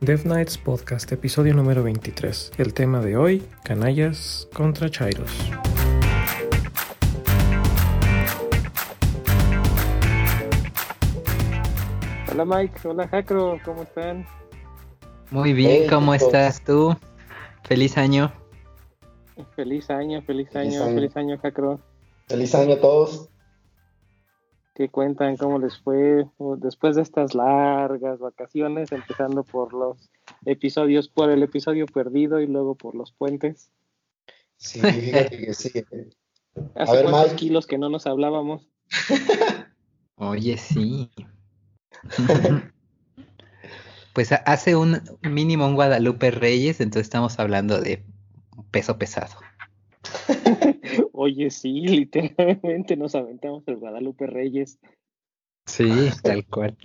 Dev Nights Podcast, episodio número 23. El tema de hoy, canallas contra chairos. Hola Mike, hola Jacro, ¿cómo están? Muy bien, ¿cómo estás tú? Feliz año. Feliz año, feliz año, feliz año, Jacro. Feliz año a todos. ¿Qué cuentan? ¿Cómo les fue después de estas largas vacaciones, empezando por los episodios, por el episodio perdido y luego por los puentes? Sí, fíjate que sí. Hace a ver, cuántos kilos que no nos hablábamos. Oye, sí. pues hace un mínimo un Guadalupe Reyes, entonces estamos hablando de peso pesado. Oye, sí, literalmente nos aventamos el Guadalupe Reyes. Sí, tal cual.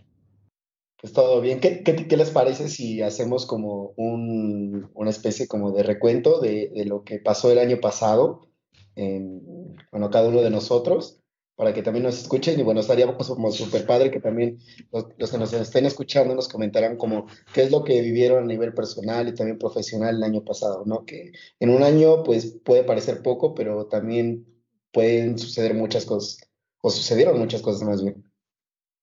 Pues todo bien. ¿Qué, qué, les parece si hacemos como un, una especie como de recuento de, de, lo que pasó el año pasado en, bueno, cada uno de nosotros? Para que también nos escuchen y bueno, estaría como súper padre que también los, que nos estén escuchando nos comentaran como qué es lo que vivieron a nivel personal y también profesional el año pasado, ¿no? Que en un año pues puede parecer poco, pero también pueden suceder muchas cosas, o sucedieron muchas cosas más bien.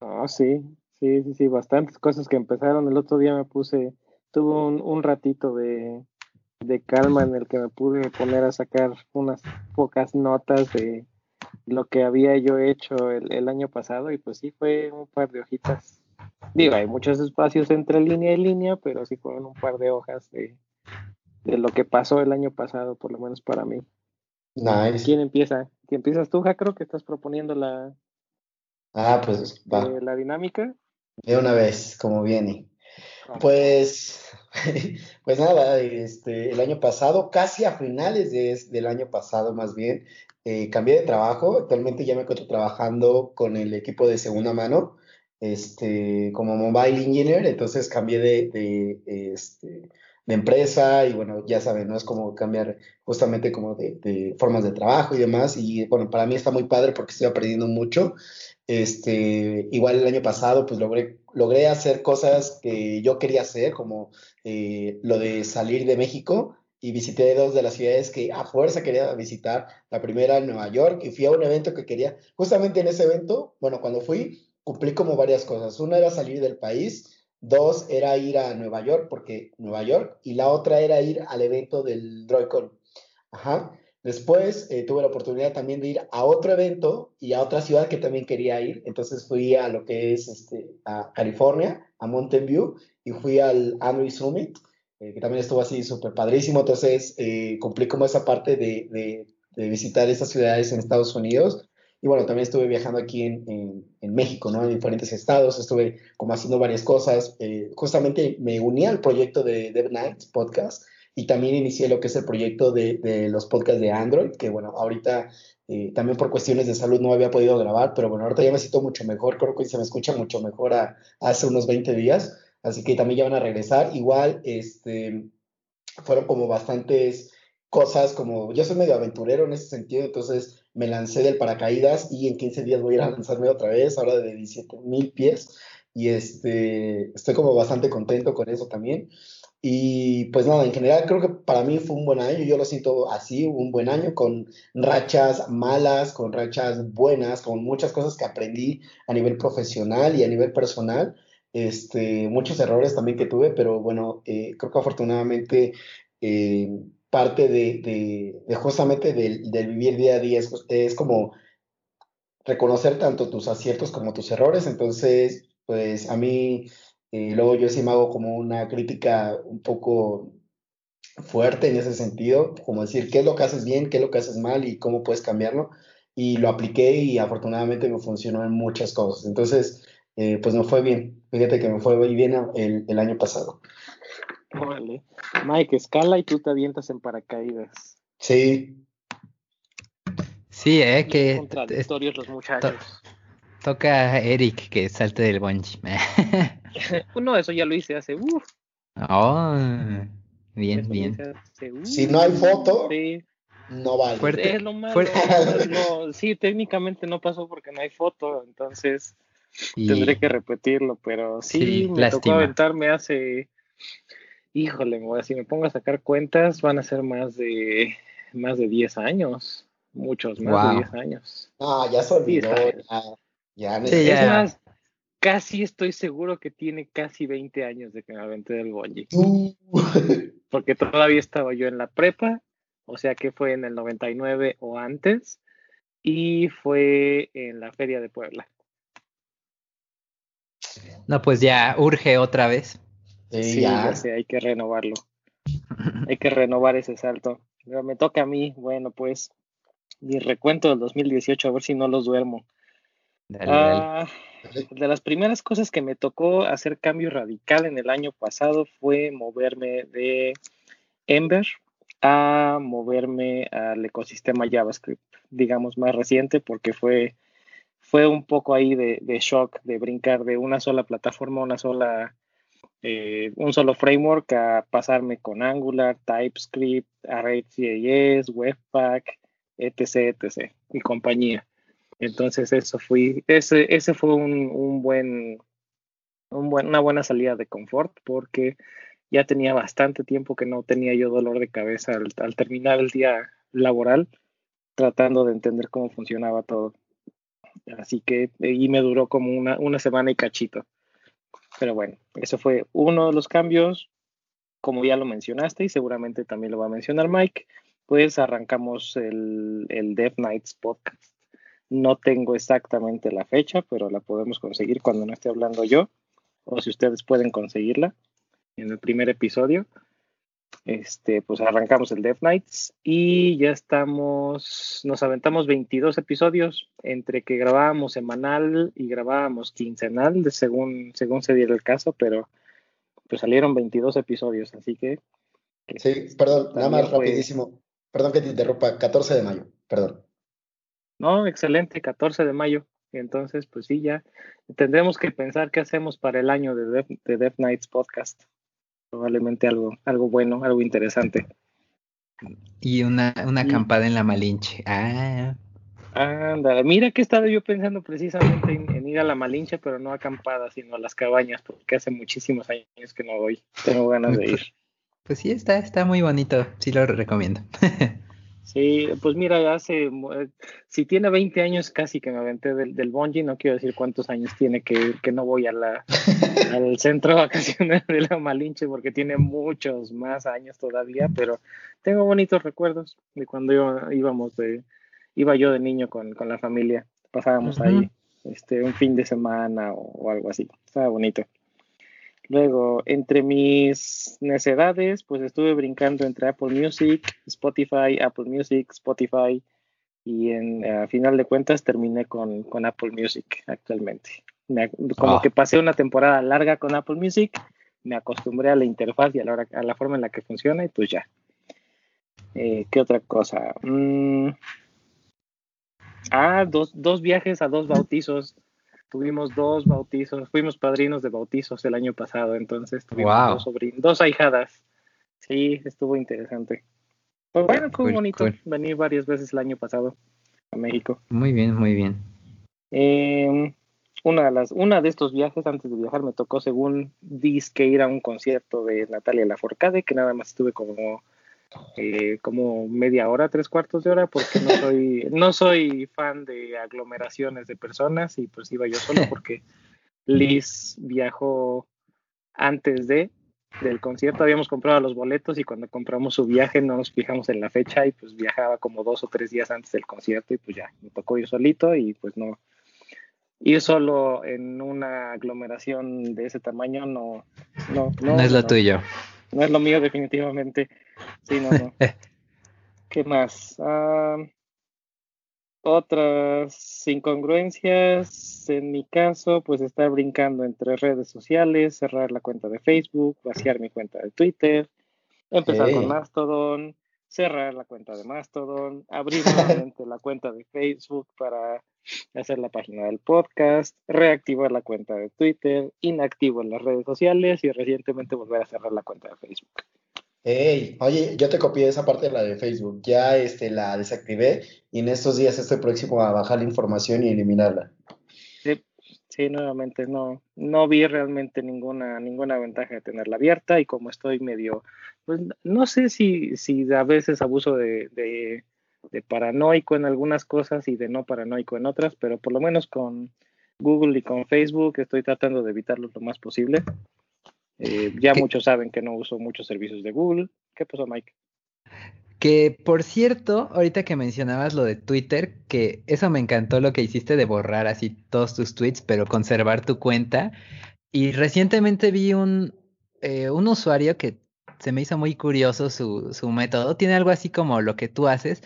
Ah, sí, sí, sí, sí, bastantes cosas que empezaron. El otro día me puse, tuve un, un ratito de, de calma en el que me pude poner a sacar unas pocas notas de lo que había yo hecho el, año pasado y pues sí fue un par de hojitas. Digo, hay muchos espacios entre línea y línea, pero sí fueron un par de hojas de, lo que pasó el año pasado, por lo menos para mí. Nice. ¿Quién empieza? ¿Quién empiezas tú, Jacro, que estás proponiendo la, ah, pues, va. Eh, la dinámica? De una vez, como viene. Ah. Pues, pues nada, este, el año pasado, casi a finales de, del año pasado más bien, eh, cambié de trabajo, actualmente ya me encuentro trabajando con el equipo de segunda mano, este, como mobile engineer, entonces cambié de, de, este, de empresa y bueno, ya saben, ¿no? Es como cambiar justamente como de, de, formas de trabajo y demás, y bueno, para mí está muy padre porque estoy aprendiendo mucho. Este, igual el año pasado, pues logré, logré hacer cosas que yo quería hacer, como eh, lo de salir de México, y visité dos de las ciudades que a fuerza quería visitar. La primera, Nueva York, y fui a un evento que quería. Justamente en ese evento, bueno, cuando fui, cumplí como varias cosas. Una era salir del país, dos era ir a Nueva York, porque Nueva York, y la otra era ir al evento del DroidCon. Ajá. Después eh, tuve la oportunidad también de ir a otro evento y a otra ciudad que también quería ir. Entonces fui a lo que es este, a California, a Mountain View, y fui al Android Summit eh, que también estuvo así súper padrísimo. Entonces, eh, cumplí como esa parte de, de, visitar esas ciudades en Estados Unidos. Y bueno, también estuve viajando aquí en, en, México, ¿no? En diferentes estados, estuve como haciendo varias cosas. Eh, justamente me uní al proyecto de Dev Nights Podcast y también inicié lo que es el proyecto de, de los podcasts de Android, que bueno, ahorita también por cuestiones de salud no había podido grabar, pero bueno, ahorita ya me siento mucho mejor, creo que se me escucha mucho mejor hace unos 20 días así que también ya van a regresar. Igual, este, fueron como bastantes cosas, como yo soy medio aventurero en ese sentido, entonces me lancé del paracaídas y en 15 días voy a ir a lanzarme otra vez, ahora de 17 mil pies, y este, estoy como bastante contento con eso también. Y pues nada, en general creo que para mí fue un buen año, yo lo siento así, un buen año con rachas malas, con rachas buenas, con muchas cosas que aprendí a nivel profesional y a nivel personal este, muchos errores también que tuve, pero bueno, eh, creo que afortunadamente eh, parte de, de, justamente del, vivir día a día es, como reconocer tanto tus aciertos como tus errores, entonces, pues a mí, eh, luego yo sí me hago como una crítica un poco fuerte en ese sentido, como decir qué es lo que haces bien, qué es lo que haces mal y cómo puedes cambiarlo. Y lo apliqué y afortunadamente me funcionó en muchas cosas. Entonces, eh, pues me fue bien. Fíjate que me fue muy bien el, el año pasado. Vale. Mike, escala y tú te avientas en paracaídas. Sí. Sí, eh, que. Contradictorios los muchachos. toca a Eric que salte del bungee. no, eso ya lo hice hace. Uf. Oh, bien, bien. si no hay foto, no vale. Fuerte, es lo malo. No, sí, técnicamente no pasó porque no hay foto, entonces Tendré que repetirlo, pero sí, me tocó aventarme hace híjole, si me pongo a sacar cuentas, van a ser más de más de 10 años, muchos más de 10 años. Ah, ya se olvidó. Ya, Es más, casi estoy seguro que tiene casi 20 años de que me aventé del bungee. Uh. Porque todavía estaba yo en la prepa, o sea que fue en el 99 o antes, y fue en la Feria de Puebla. No, pues ya urge otra vez. Sí, ya. sé, hay que renovarlo. hay que renovar ese salto. Pero me toca a mí, bueno, pues, mi recuento del 2018, a ver si no los duermo. Ah, de las primeras cosas que me tocó hacer cambio radical en el año pasado fue moverme de Ember a moverme al ecosistema JavaScript, digamos más reciente, porque fue, fue un poco ahí de, shock de brincar de una sola plataforma, una sola eh, un solo framework a pasarme con Angular, TypeScript, Array.js, Webpack, etc, etc, y compañía. Entonces eso fui, ese, ese fue un, buen, un buen, una buena salida de confort porque ya tenía bastante tiempo que no tenía yo dolor de cabeza al terminar el día laboral tratando de entender cómo funcionaba todo. Así que, y me duró como una, semana y cachito. Pero bueno, eso fue uno de los cambios. Como ya lo mencionaste y seguramente también lo va a mencionar Mike, pues arrancamos el, el Dev Nights podcast. No tengo exactamente la fecha, pero la podemos conseguir cuando no esté hablando yo, o si ustedes pueden conseguirla en el primer episodio este, pues arrancamos el Death Nights y ya estamos, nos aventamos 22 episodios entre que grabábamos semanal y grabábamos quincenal, de según, según se diera el caso, pero pues salieron 22 episodios, así que... Sí, perdón, nada más rapidísimo, perdón que te interrumpa, 14 de mayo, perdón. No, excelente, 14 de mayo. Entonces, pues sí, ya tendremos que pensar qué hacemos para el año de de Death Nights podcast probablemente algo, algo bueno, algo interesante. Y una, una acampada en la Malinche. Ah. Anda, mira que estaba yo pensando precisamente en, ir a la Malinche, pero no acampada, sino a las cabañas, porque hace muchísimos años que no voy. Tengo ganas de ir. Pues sí, está, está muy bonito, sí lo recomiendo. Sí, pues mira, hace, eh, si tiene 20 años casi que me aventé del, del bungee, no quiero decir cuántos años tiene que, que no voy a la, al centro vacacional de la Malinche porque tiene muchos más años todavía, pero tengo bonitos recuerdos de cuando íbamos de, iba yo de niño con, con la familia, pasábamos ahí este, un fin de semana o, o algo así, estaba bonito. Luego, entre mis necedades, pues estuve brincando entre Apple Music, Spotify, Apple Music, Spotify, y en, a final de cuentas terminé con, con Apple Music actualmente. como ah. que pasé una temporada larga con Apple Music, me acostumbré a la interfaz y a la, a la forma en la que funciona y pues ya. Eh, ¿Qué otra cosa? Mm. Ah, dos, dos viajes a dos bautizos tuvimos dos bautizos, fuimos padrinos de bautizos el año pasado, entonces tuvimos dos sobrinos, dos ahijadas. Sí, estuvo interesante. Pues bueno, fue bonito venir varias veces el año pasado a México. Muy bien, muy bien. Em, una de las, una de estos viajes antes de viajar me tocó según disque ir a un concierto de Natalia Laforcade, que nada más estuve como eh, como media hora, tres cuartos de hora, porque no soy, no soy fan de aglomeraciones de personas y pues iba yo solo porque Liz viajó antes de del concierto, habíamos comprado los boletos y cuando compramos su viaje no nos fijamos en la fecha y pues viajaba como dos o tres días antes del concierto y pues ya, me tocó ir solito y pues no, ir solo en una aglomeración de ese tamaño no, no, no, es lo tuyo. No es lo mío definitivamente. Sí, no, no. ¿Qué más? Ah, otras incongruencias, en mi caso, pues estar brincando entre redes sociales, cerrar la cuenta de Facebook, vaciar mi cuenta de Twitter, empezar con Mastodon, cerrar la cuenta de Mastodon, abrir nuevamente la cuenta de Facebook para hacer la página del podcast, reactivar la cuenta de Twitter, inactivo en las redes sociales y recientemente volver a cerrar la cuenta de Facebook. Hey, oye, yo te copié esa parte de la de Facebook, ya este, la desactivé y en estos días estoy próximo a bajar la información y eliminarla. Sí, nuevamente no, no vi realmente ninguna, ninguna ventaja de tenerla abierta y como estoy medio, pues no sé si, si a veces abuso de, de, paranoico en algunas cosas y de no paranoico en otras, pero por lo menos con Google y con Facebook estoy tratando de evitarlo lo más posible. Eh, ya muchos saben que no uso muchos servicios de Google. ¿Qué pasó, Mike? Que por cierto, ahorita que mencionabas lo de Twitter, que eso me encantó lo que hiciste de borrar así todos tus tweets, pero conservar tu cuenta. Y recientemente vi un, eh, un usuario que se me hizo muy curioso su, su método. Tiene algo así como lo que tú haces,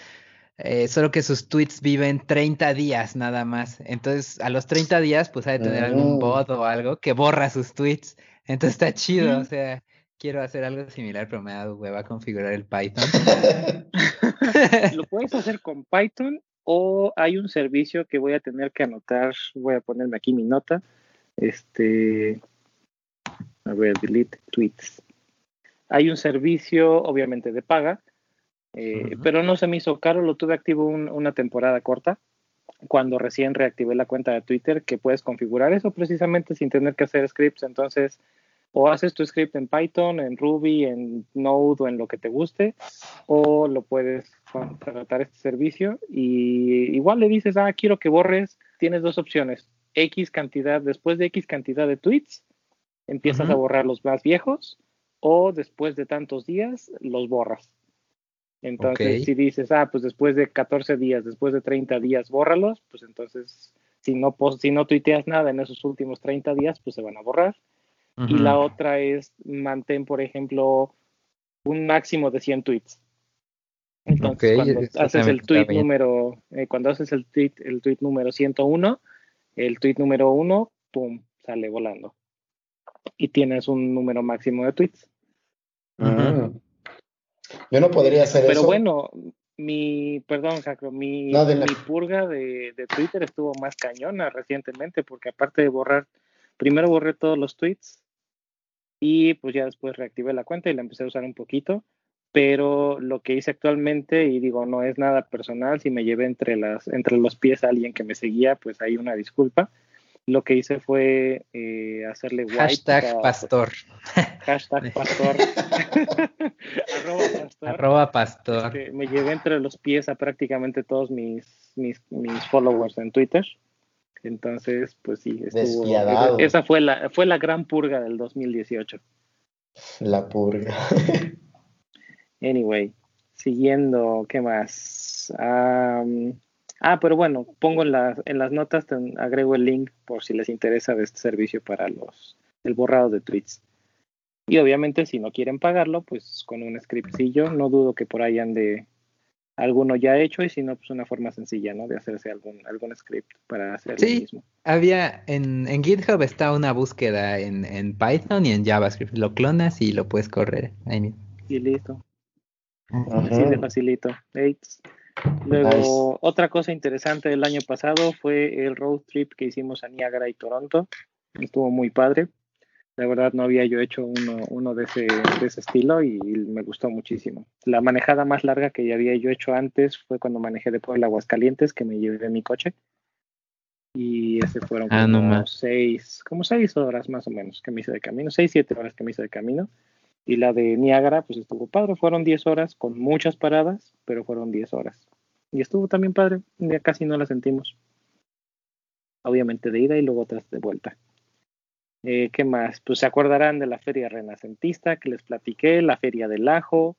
eh, solo que sus tweets viven 30 días nada más. Entonces, a los 30 días, pues ha de tener algún mm. bot o algo que borra sus tweets. Entonces está chido, o sea, quiero hacer algo similar, pero me da hueva configurar el Python. Lo puedes hacer con Python o hay un servicio que voy a tener que anotar, voy a ponerme aquí mi nota. Este, a ver, delete tweets. Hay un servicio, obviamente, de paga, eh, pero no se me hizo caro, lo tuve activo una temporada corta, cuando recién reactivé la cuenta de Twitter, que puedes configurar eso precisamente sin tener que hacer scripts. Entonces, o haces tu script en Python, en Ruby, en Node o en lo que te guste, o lo puedes contratar este servicio y igual le dices, ah, quiero que borres, tienes dos opciones, X cantidad, después de X cantidad de tweets, empiezas a borrar los más viejos, o después de tantos días, los borras. Entonces, si dices, ah, pues después de 14 días, después de 30 días, bórralos, pues entonces, si no, si no tuiteas nada en esos últimos 30 días, pues se van a borrar y la otra es mantén, por ejemplo, un máximo de 100 tweets. Entonces, cuando haces el tweet número, eh, cuando haces el tweet, el tweet número 101, el tweet número 1, pum, sale volando. Y tienes un número máximo de tweets. Yo no podría hacer eso. Pero bueno, mi, perdón, Jacro, mi, mi purga de, de, Twitter estuvo más cañona recientemente, porque aparte de borrar, primero borré todos los tweets y pues ya después reactivé la cuenta y la empecé a usar un poquito, pero lo que hice actualmente, y digo, no es nada personal, si me llevé entre, las, entre los pies a alguien que me seguía, pues hay una disculpa. Lo que hice fue eh, hacerle white Hashtag pastor. Hashtag pastor. Arroba pastor. Este, me llevé entre los pies a prácticamente todos mis, mis, mis followers en Twitter. Entonces, pues sí, estuvo, esa fue la, fue la gran purga del 2018. La purga. anyway, siguiendo, ¿qué más? ah, pero bueno, pongo en las, en las notas, agrego el link por si les interesa de este servicio para los el borrado de tweets. Y obviamente si no quieren pagarlo, pues con un scriptcillo, no dudo que por ahí ande alguno ya hecho y si no, pues una forma sencilla, ¿no? De hacerse algún, algún script para hacer sí, mismo. Había, en, en GitHub está una búsqueda en, en, Python y en JavaScript. Lo clonas y lo puedes correr ahí Y listo. Así de facilito. Luego, otra cosa interesante del año pasado fue el road trip que hicimos a Niagara y Toronto. Estuvo muy padre. La verdad no había yo hecho uno, uno de, ese, de ese estilo y, me gustó muchísimo. La manejada más larga que ya había yo hecho antes fue cuando manejé de Puebla Aguascalientes, que me llevé mi coche. Y ese fueron ah, como seis, como seis horas más o menos que me hice de camino, seis, siete horas que me hice de camino. Y la de Niágara, pues estuvo padre, fueron diez horas con muchas paradas, pero fueron diez horas. Y estuvo también padre, ya casi no la sentimos. Obviamente de ida y luego otras de vuelta. Eh, ¿Qué más? Pues se acordarán de la feria renacentista que les platiqué, la feria del ajo,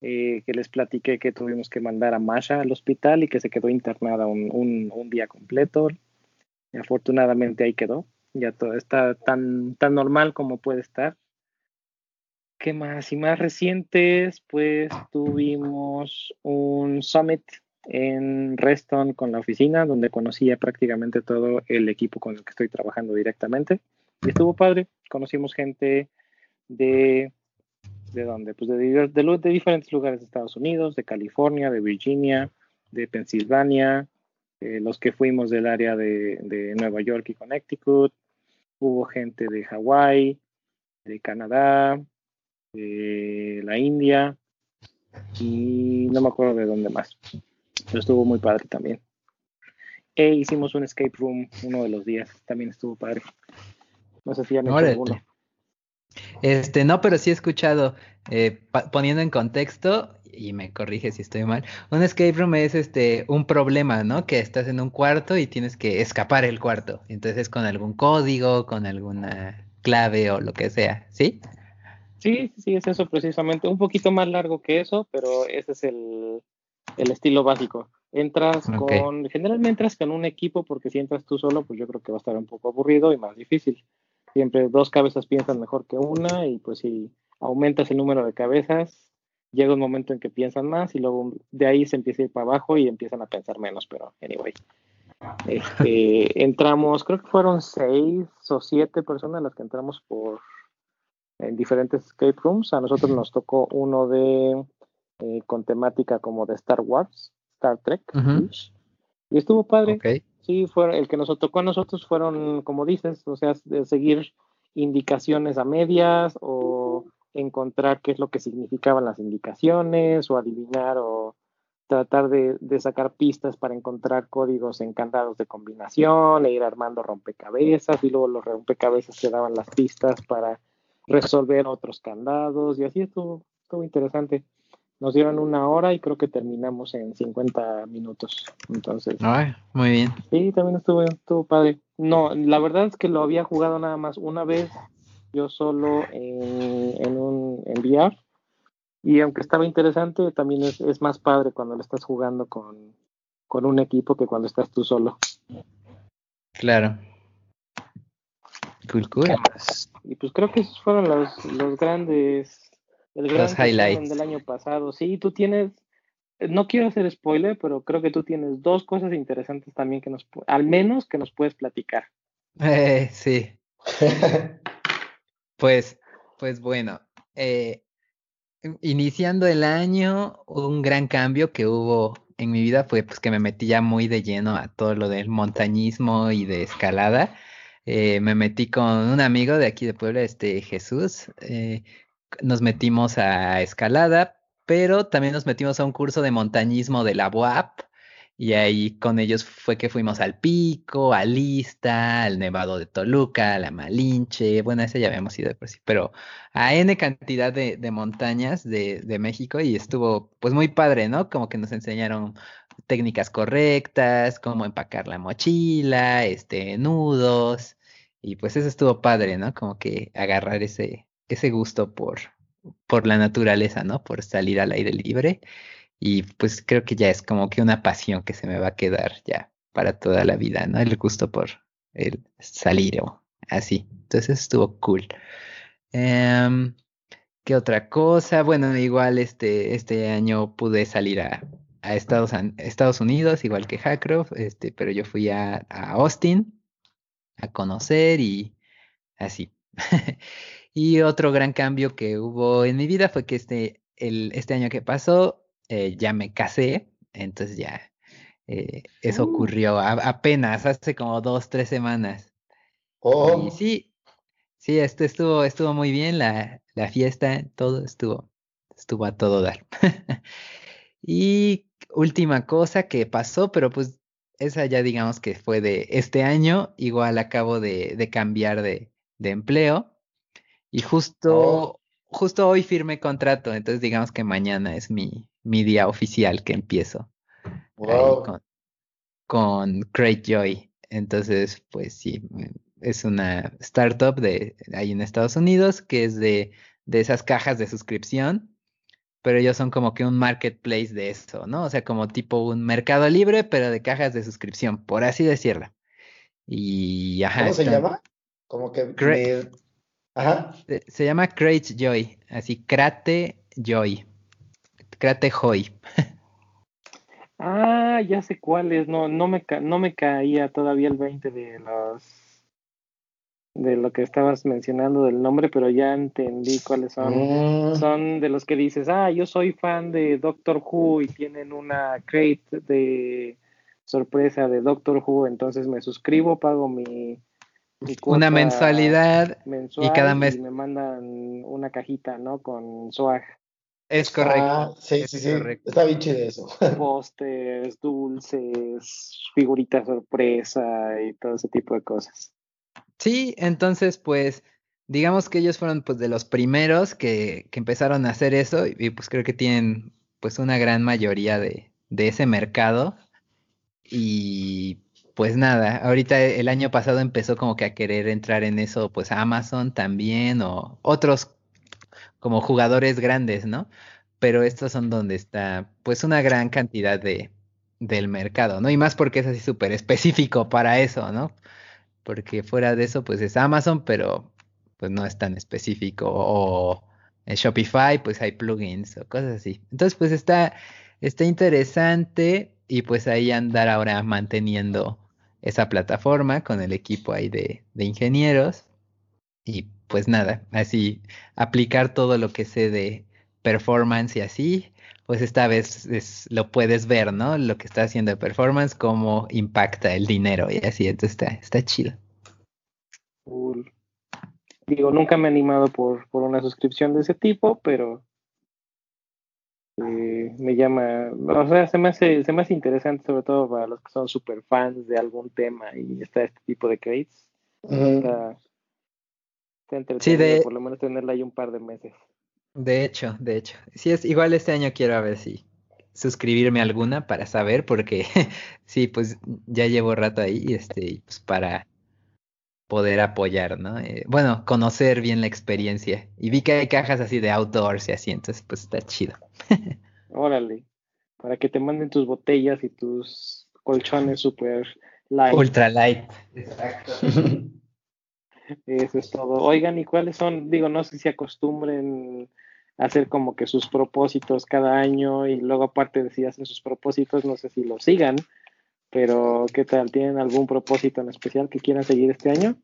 eh, que les platiqué que tuvimos que mandar a Masha al hospital y que se quedó internada un, día completo. Y afortunadamente ahí quedó. Ya todo está tan, tan normal como puede estar. ¿Qué más? Y más recientes, pues tuvimos un summit en Reston con la oficina, donde conocía prácticamente todo el equipo con el que estoy trabajando directamente. Estuvo padre, conocimos gente de, ¿de dónde? Pues de, de, diferentes lugares de Estados Unidos, de California, de Virginia, de Pensilvania, los que fuimos del área de, de, Nueva York y Connecticut, hubo gente de Hawái, de Canadá, de la India y no me acuerdo de dónde más, pero estuvo muy padre también. E hicimos un escape room uno de los días, también estuvo padre. No sé si han hecho Órale. alguno. Este, no, pero sí he escuchado, eh, poniendo en contexto, y me corrige si estoy mal, un escape room es este un problema, ¿no? Que estás en un cuarto y tienes que escapar el cuarto. Entonces con algún código, con alguna clave o lo que sea, ¿sí? Sí, sí, es eso precisamente. Un poquito más largo que eso, pero ese es el, el estilo básico. Entras con, generalmente entras con un equipo porque si entras tú solo, pues yo creo que va a estar un poco aburrido y más difícil. Siempre dos cabezas piensan mejor que una y pues si aumentas el número de cabezas, llega un momento en que piensan más y luego de ahí se empieza a ir para abajo y empiezan a pensar menos, pero anyway. Este, entramos, creo que fueron seis o siete personas las que entramos por en diferentes escape rooms. A nosotros nos tocó uno de eh, con temática como de Star Wars, Star Trek, Ujú. y estuvo padre. Ok. Sí, fue el que nos tocó a nosotros fueron, como dices, o sea, de seguir indicaciones a medias o encontrar qué es lo que significaban las indicaciones o adivinar o tratar de, sacar pistas para encontrar códigos en candados de combinación e ir armando rompecabezas y luego los rompecabezas te daban las pistas para resolver otros candados y así estuvo, estuvo interesante. Nos dieron una hora y creo que terminamos en 50 minutos. Entonces, Ay, muy bien. Sí, también estuvo, estuvo padre. No, la verdad es que lo había jugado nada más una vez, yo solo en, en un en VR. Y aunque estaba interesante, también es, es más padre cuando lo estás jugando con, con un equipo que cuando estás tú solo. Claro. Cool, cool. Y pues creo que esos fueron los, los grandes, el gran Los highlights. del año pasado. Sí, tú tienes, no quiero hacer spoiler, pero creo que tú tienes dos cosas interesantes también que nos, al menos que nos puedes platicar. Eh, sí. Pues, pues bueno, eh, iniciando el año, un gran cambio que hubo en mi vida fue pues que me metí ya muy de lleno a todo lo del montañismo y de escalada. Eh, me metí con un amigo de aquí de Puebla, este Jesús. eh, nos metimos a escalada, pero también nos metimos a un curso de montañismo de la UAP. Y ahí con ellos fue que fuimos al Pico, al Lista, al Nevado de Toluca, a la Malinche. Bueno, ese ya habíamos ido por sí, pero a N cantidad de, de montañas de, de México y estuvo pues muy padre, ¿no? Como que nos enseñaron técnicas correctas, cómo empacar la mochila, este, nudos. Y pues eso estuvo padre, ¿no? Como que agarrar ese, ese gusto por, por la naturaleza, ¿no? Por salir al aire libre. Y pues creo que ya es como que una pasión que se me va a quedar ya para toda la vida, ¿no? El gusto por el salir o así. Entonces estuvo cool. Em, ¿qué otra cosa? Bueno, igual este, este año pude salir a, a Estados, Estados Unidos, igual que Hackroff, este, pero yo fui a, a Austin a conocer y así. Y otro gran cambio que hubo en mi vida fue que este, el, este año que pasó eh, ya me casé, entonces ya eh, eso Uh. ocurrió a- apenas hace como dos, tres semanas. Oh, Y sí, sí, este estuvo, estuvo muy bien, la, la fiesta, todo estuvo, estuvo a todo dar. Y última cosa que pasó, pero pues esa ya digamos que fue de este año, igual acabo de, de cambiar de, de empleo y justo, Oh. justo hoy firmé contrato, entonces digamos que mañana es mi, mi día oficial que empiezo wow. con, con Great Joy. Entonces, pues sí, mm, es una startup de ahí en Estados Unidos que es de, de esas cajas de suscripción, pero ellos son como que un marketplace de eso, ¿no? O sea, como tipo un mercado libre, pero de cajas de suscripción, por así decirlo. Y ajá, ¿Cómo se llama? Como que Ajá. se, se llama Crate Joy, así Crate Joy. Crate Joy. Ah, ya sé cuáles. No, no me ca- no me caía todavía el 20 de los de lo que estabas mencionando del nombre, pero ya entendí cuáles son. Mm, Son de los que dices, ah, yo soy fan de Doctor Who y tienen una crate de sorpresa de Doctor Who, entonces me suscribo, pago mi Una cuota mensualidad mensual y cada mes- me mandan una cajita, ¿no? Con swag. Es correcto. sí, sí, sí. Está bien chido eso. Pósters, dulces, figuritas sorpresa y todo ese tipo de cosas. Sí, entonces, pues, digamos que ellos fueron pues de los primeros que, que empezaron a hacer eso y, pues creo que tienen pues una gran mayoría de, de ese mercado. Y pues nada, ahorita el año pasado empezó como que a querer entrar en eso, pues Amazon también o otros como jugadores grandes, ¿no? Pero estos son donde está pues una gran cantidad de, del mercado, ¿no? Y más porque es así súper específico para eso, ¿no? Porque fuera de eso pues es Amazon, pero pues no es tan específico. O en Shopify pues hay plugins o cosas así. Entonces pues está, está interesante y pues ahí andar ahora manteniendo esa plataforma con el equipo ahí de, de ingenieros. Y pues nada, así aplicar todo lo que sé de performance y así, pues esta vez lo puedes ver, ¿no? Lo que está haciendo de performance, cómo impacta el dinero y así, entonces está, está chido. Digo, nunca me he animado por, por una suscripción de ese tipo, pero eh, me llama, o sea, se me, hace, se me hace interesante, sobre todo para los que son super fans de algún tema y está este tipo de crates sí, de, por lo menos tenerla ahí un par de meses. De hecho, de hecho. Sí, es igual este año quiero a ver si suscribirme a alguna para saber, porque sí, pues ya llevo rato ahí, este, pues para poder apoyar, ¿no? Eh, bueno, conocer bien la experiencia. Y vi que hay cajas así de outdoors y así, entonces pues está chido. Órale, para que te manden tus botellas y tus colchones super light. Ultra light. Exacto. Eso es todo. Oigan, ¿y cuáles son? Digo, no sé si acostumbren a hacer como que sus propósitos cada año y luego aparte de si hacen sus propósitos, no sé si lo sigan, pero ¿qué tal? ¿Tienen algún propósito en especial que quieran seguir este año?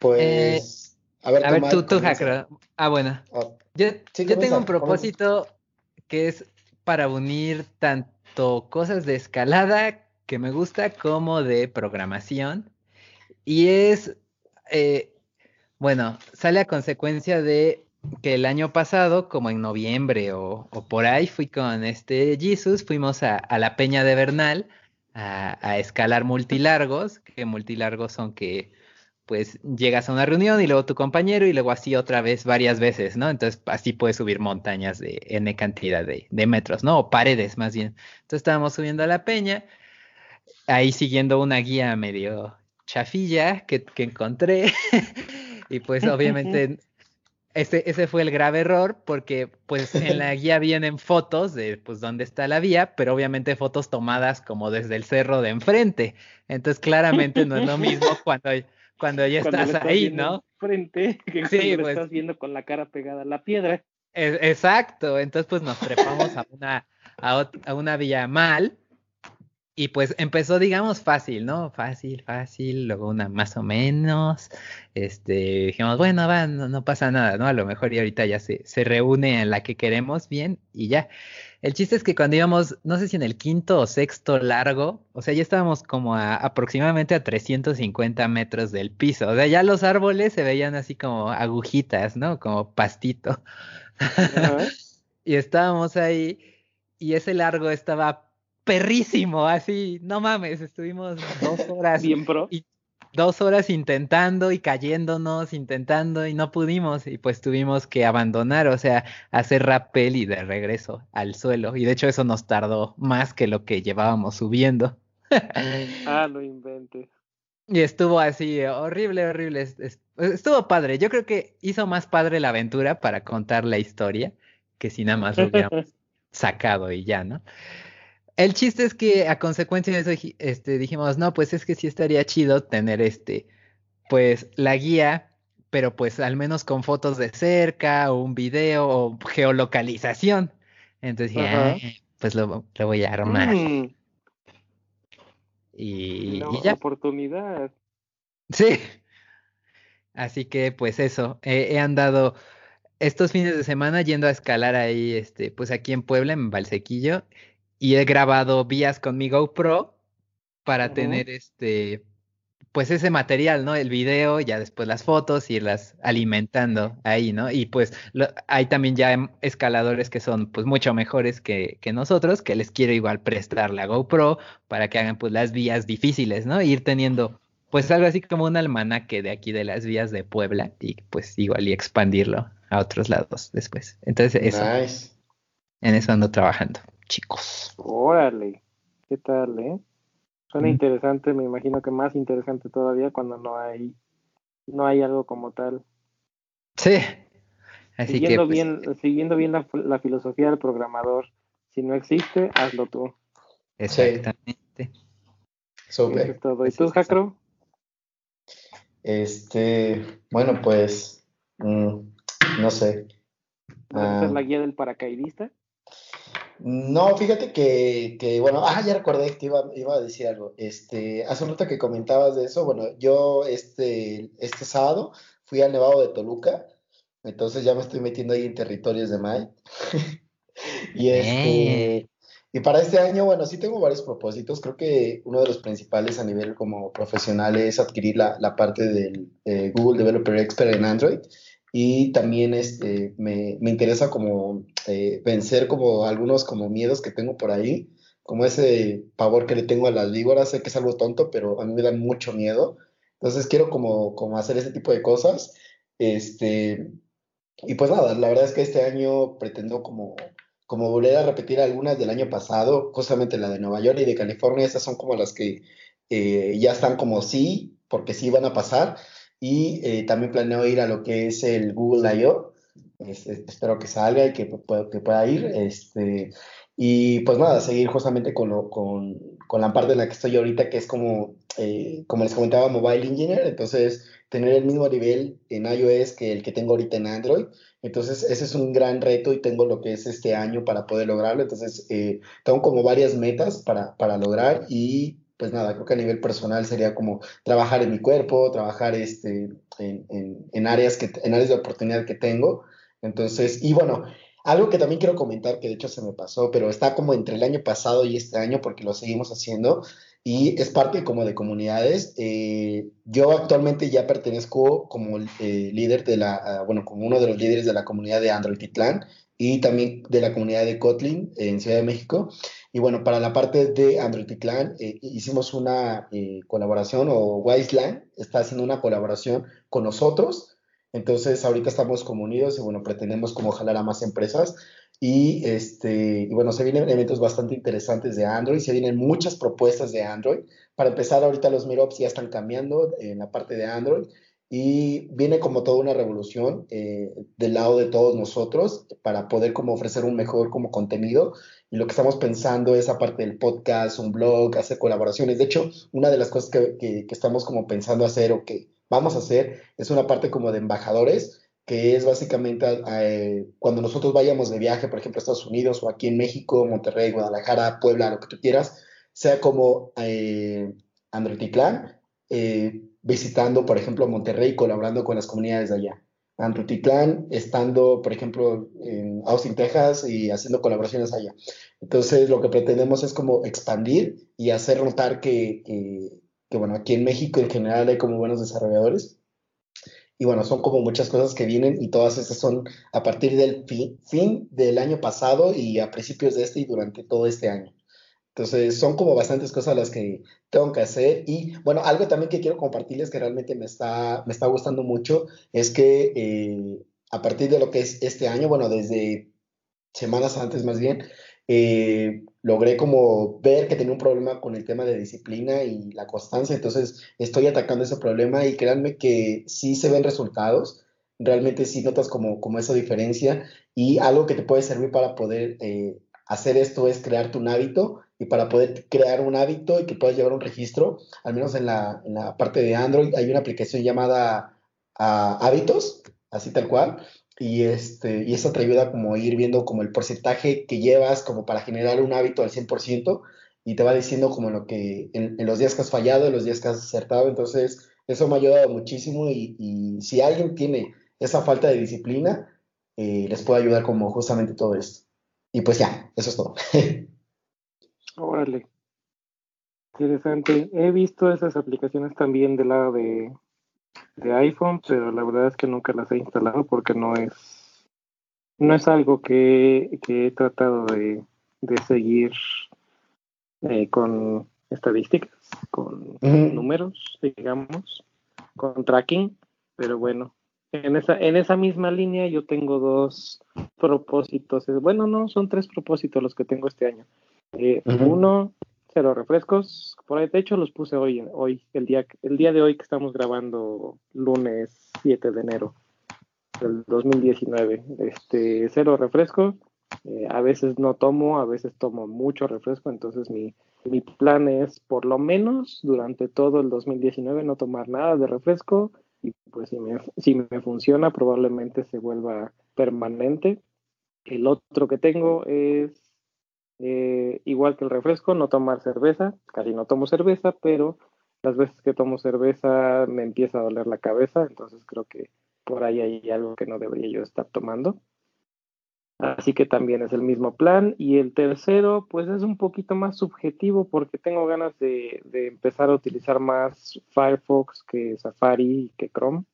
Pues... a ver, a ver tú, tú, Hacker. Ah, bueno. Ah, yo, yo tengo un propósito que es para unir tanto cosas de escalada que me gusta como de programación. Y es eh, bueno, sale a consecuencia de que el año pasado, como en noviembre o, por ahí, fui con este Jesus, fuimos a, la Peña de Bernal a, escalar multilargos, que multilargos son que pues llegas a una reunión y luego tu compañero y luego así otra vez varias veces, ¿no? Entonces así puedes subir montañas de N cantidad de, de metros, ¿no? O paredes más bien. Entonces estábamos subiendo a la peña, ahí siguiendo una guía medio chafilla que, encontré. y pues obviamente ese, ese fue el grave error porque pues en la guía vienen fotos de pues dónde está la vía, pero obviamente fotos tomadas como desde el cerro de enfrente. Entonces claramente no es lo mismo cuando, cuando ya estás, ahí, ¿no? Frente, que sí, pues, estás viendo con la cara pegada a la piedra. exacto, entonces pues nos trepamos a una, a una vía mal y pues empezó, digamos, fácil, ¿no? Fácil, fácil, luego una más o menos. Este, dijimos, bueno, va, no, pasa nada, ¿no? A lo mejor y ahorita ya se, se reúne en la que queremos bien y ya. El chiste es que cuando íbamos, no sé si en el quinto o sexto largo, o sea, ya estábamos como a, aproximadamente a 350 metros del piso. O sea, ya los árboles se veían así como agujitas, ¿no? Como pastito. y estábamos ahí y ese largo estaba perrísimo, así, no mames, estuvimos dos horas. Bien pro. Y dos horas intentando y cayéndonos, intentando y no pudimos y pues tuvimos que abandonar, o sea, hacer rappel y de regreso al suelo. Y de hecho eso nos tardó más que lo que llevábamos subiendo. ah, lo inventes. Y estuvo así, horrible, horrible. Estuvo padre. Yo creo que hizo más padre la aventura para contar la historia que si nada más lo hubiéramos sacado y ya, ¿no? El chiste es que a consecuencia de eso este, dijimos, no, pues es que sí estaría chido tener este, pues la guía, pero pues al menos con fotos de cerca o un video o geolocalización. Entonces dije, pues lo, voy a armar. Mm. Y, ya. oportunidad. Sí. Así que pues eso, he andado estos fines de semana yendo a escalar ahí, este, pues aquí en Puebla, en Valsequillo, y he grabado vías con mi GoPro para tener este pues ese material, ¿no? El video, ya después las fotos, irlas alimentando ahí, ¿no? Y pues hay también ya escaladores que son pues mucho mejores que, que, nosotros, que les quiero igual prestar la GoPro para que hagan pues las vías difíciles, ¿no? Ir teniendo pues algo así como un almanaque de aquí de las vías de Puebla y pues igual y expandirlo a otros lados después. Entonces eso. En eso ando trabajando, chicos. Órale, ¿qué tal, eh? Suena interesante, me imagino que más interesante todavía cuando no hay no hay algo como tal. Sí. Así siguiendo que, pues, bien, siguiendo bien la, filosofía del programador, si no existe, hazlo tú. Exactamente. Sobre. todo. ¿Y tú, Jacro? Este, bueno, pues, mm, no sé. ¿Vas ah, la guía del paracaidista? No, fíjate que, que, bueno, ah, ya recordé que iba, iba, a decir algo. Este, hace un rato que comentabas de eso, bueno, yo este, este sábado fui al Nevado de Toluca, entonces ya me estoy metiendo ahí en territorios de May. y este, y para este año, bueno, sí tengo varios propósitos. Creo que uno de los principales a nivel como profesional es adquirir la, la parte del eh, Google Developer Expert en Android y también este, me, me interesa como eh, vencer como algunos como miedos que tengo por ahí, como ese pavor que le tengo a las víboras, sé que es algo tonto, pero a mí me dan mucho miedo, entonces quiero como, como hacer ese tipo de cosas, este, y pues nada, la verdad es que este año pretendo como, como volver a repetir algunas del año pasado, justamente la de Nueva York y de California, esas son como las que eh, ya están como sí, porque sí van a pasar, y eh, también planeo ir a lo que es el Google I.O. espero que salga y que, que pueda ir. Este, y pues nada, seguir justamente con, lo, con, con, la parte en la que estoy ahorita, que es como, eh, como les comentaba, Mobile Engineer. Entonces, tener el mismo nivel en iOS que el que tengo ahorita en Android. Entonces, ese es un gran reto y tengo lo que es este año para poder lograrlo. Entonces, eh, tengo como varias metas para, para lograr y pues nada, creo que a nivel personal sería como trabajar en mi cuerpo, trabajar este, en, en, áreas, que, en áreas de oportunidad que tengo. Entonces, y bueno, algo que también quiero comentar, que de hecho se me pasó, pero está como entre el año pasado y este año porque lo seguimos haciendo y es parte como de comunidades. Eh, yo actualmente ya pertenezco como eh, líder de la, ah, bueno, como uno de los líderes de la comunidad de Android Titlán y también de la comunidad de Kotlin en Ciudad de México. Y bueno, para la parte de Android Clan, eh, hicimos una eh, colaboración, o Wiseland está haciendo una colaboración con nosotros. Entonces, ahorita estamos como unidos y bueno, pretendemos como jalar a más empresas. Y, este, y bueno, se vienen eventos bastante interesantes de Android, se vienen muchas propuestas de Android. Para empezar, ahorita los Meetups ya están cambiando en la parte de Android y viene como toda una revolución eh, del lado de todos nosotros para poder como ofrecer un mejor como contenido y lo que estamos pensando es aparte del podcast, un blog, hacer colaboraciones. De hecho, una de las cosas que, que, estamos como pensando hacer o que vamos a hacer es una parte como de embajadores, que es básicamente eh, cuando nosotros vayamos de viaje, por ejemplo, a Estados Unidos o aquí en México, Monterrey, Guadalajara, Puebla, lo que tú quieras, sea como eh, Android Clan, eh, visitando, por ejemplo, Monterrey, colaborando con las comunidades de allá. Antutitlán, estando, por ejemplo, en Austin, Texas y haciendo colaboraciones allá. Entonces, lo que pretendemos es como expandir y hacer notar que, que, bueno, aquí en México en general hay como buenos desarrolladores. Y bueno, son como muchas cosas que vienen y todas esas son a partir del fin, fin del año pasado y a principios de este y durante todo este año. Entonces, son como bastantes cosas las que tengo que hacer. Y bueno, algo también que quiero compartirles que realmente me está, me está gustando mucho es que eh, a partir de lo que es este año, bueno, desde semanas antes más bien, eh, logré como ver que tenía un problema con el tema de disciplina y la constancia. Entonces, estoy atacando ese problema y créanme que sí se ven resultados. Realmente sí notas como, como esa diferencia y algo que te puede servir para poder eh, hacer esto es crearte un hábito y para poder crear un hábito y que puedas llevar un registro, al menos en la, en la parte de Android hay una aplicación llamada ah, Hábitos, así tal cual, y, este, y eso te ayuda como a ir viendo como el porcentaje que llevas como para generar un hábito al 100% y te va diciendo como lo que en, los días que has fallado, en los días que has acertado, entonces eso me ha ayudado muchísimo y, y si alguien tiene esa falta de disciplina, eh, les puede ayudar como justamente todo esto. Y pues ya, eso es todo. Órale. Interesante. He visto esas aplicaciones también del lado de, de iPhone, pero la verdad es que nunca las he instalado porque no es no es algo que, que he tratado de, de seguir eh, con estadísticas, con números, digamos, con tracking, pero bueno, en esa, en esa misma línea yo tengo dos propósitos, bueno, no, son tres propósitos los que tengo este año. Eh, uno, cero refrescos, por ahí de hecho los puse hoy, hoy el, día, el día de hoy que estamos grabando lunes 7 de enero del 2019. Este, cero refresco, eh, a veces no tomo, a veces tomo mucho refresco, entonces mi, mi plan es por lo menos durante todo el 2019 no tomar nada de refresco. Y pues si me, si me funciona probablemente se vuelva permanente. El otro que tengo es eh, igual que el refresco, no tomar cerveza, casi no tomo cerveza, pero las veces que tomo cerveza me empieza a doler la cabeza, entonces creo que por ahí hay algo que no debería yo estar tomando. Así que también es el mismo plan. Y el tercero, pues es un poquito más subjetivo porque tengo ganas de, empezar a utilizar más Firefox que Safari y que Chrome.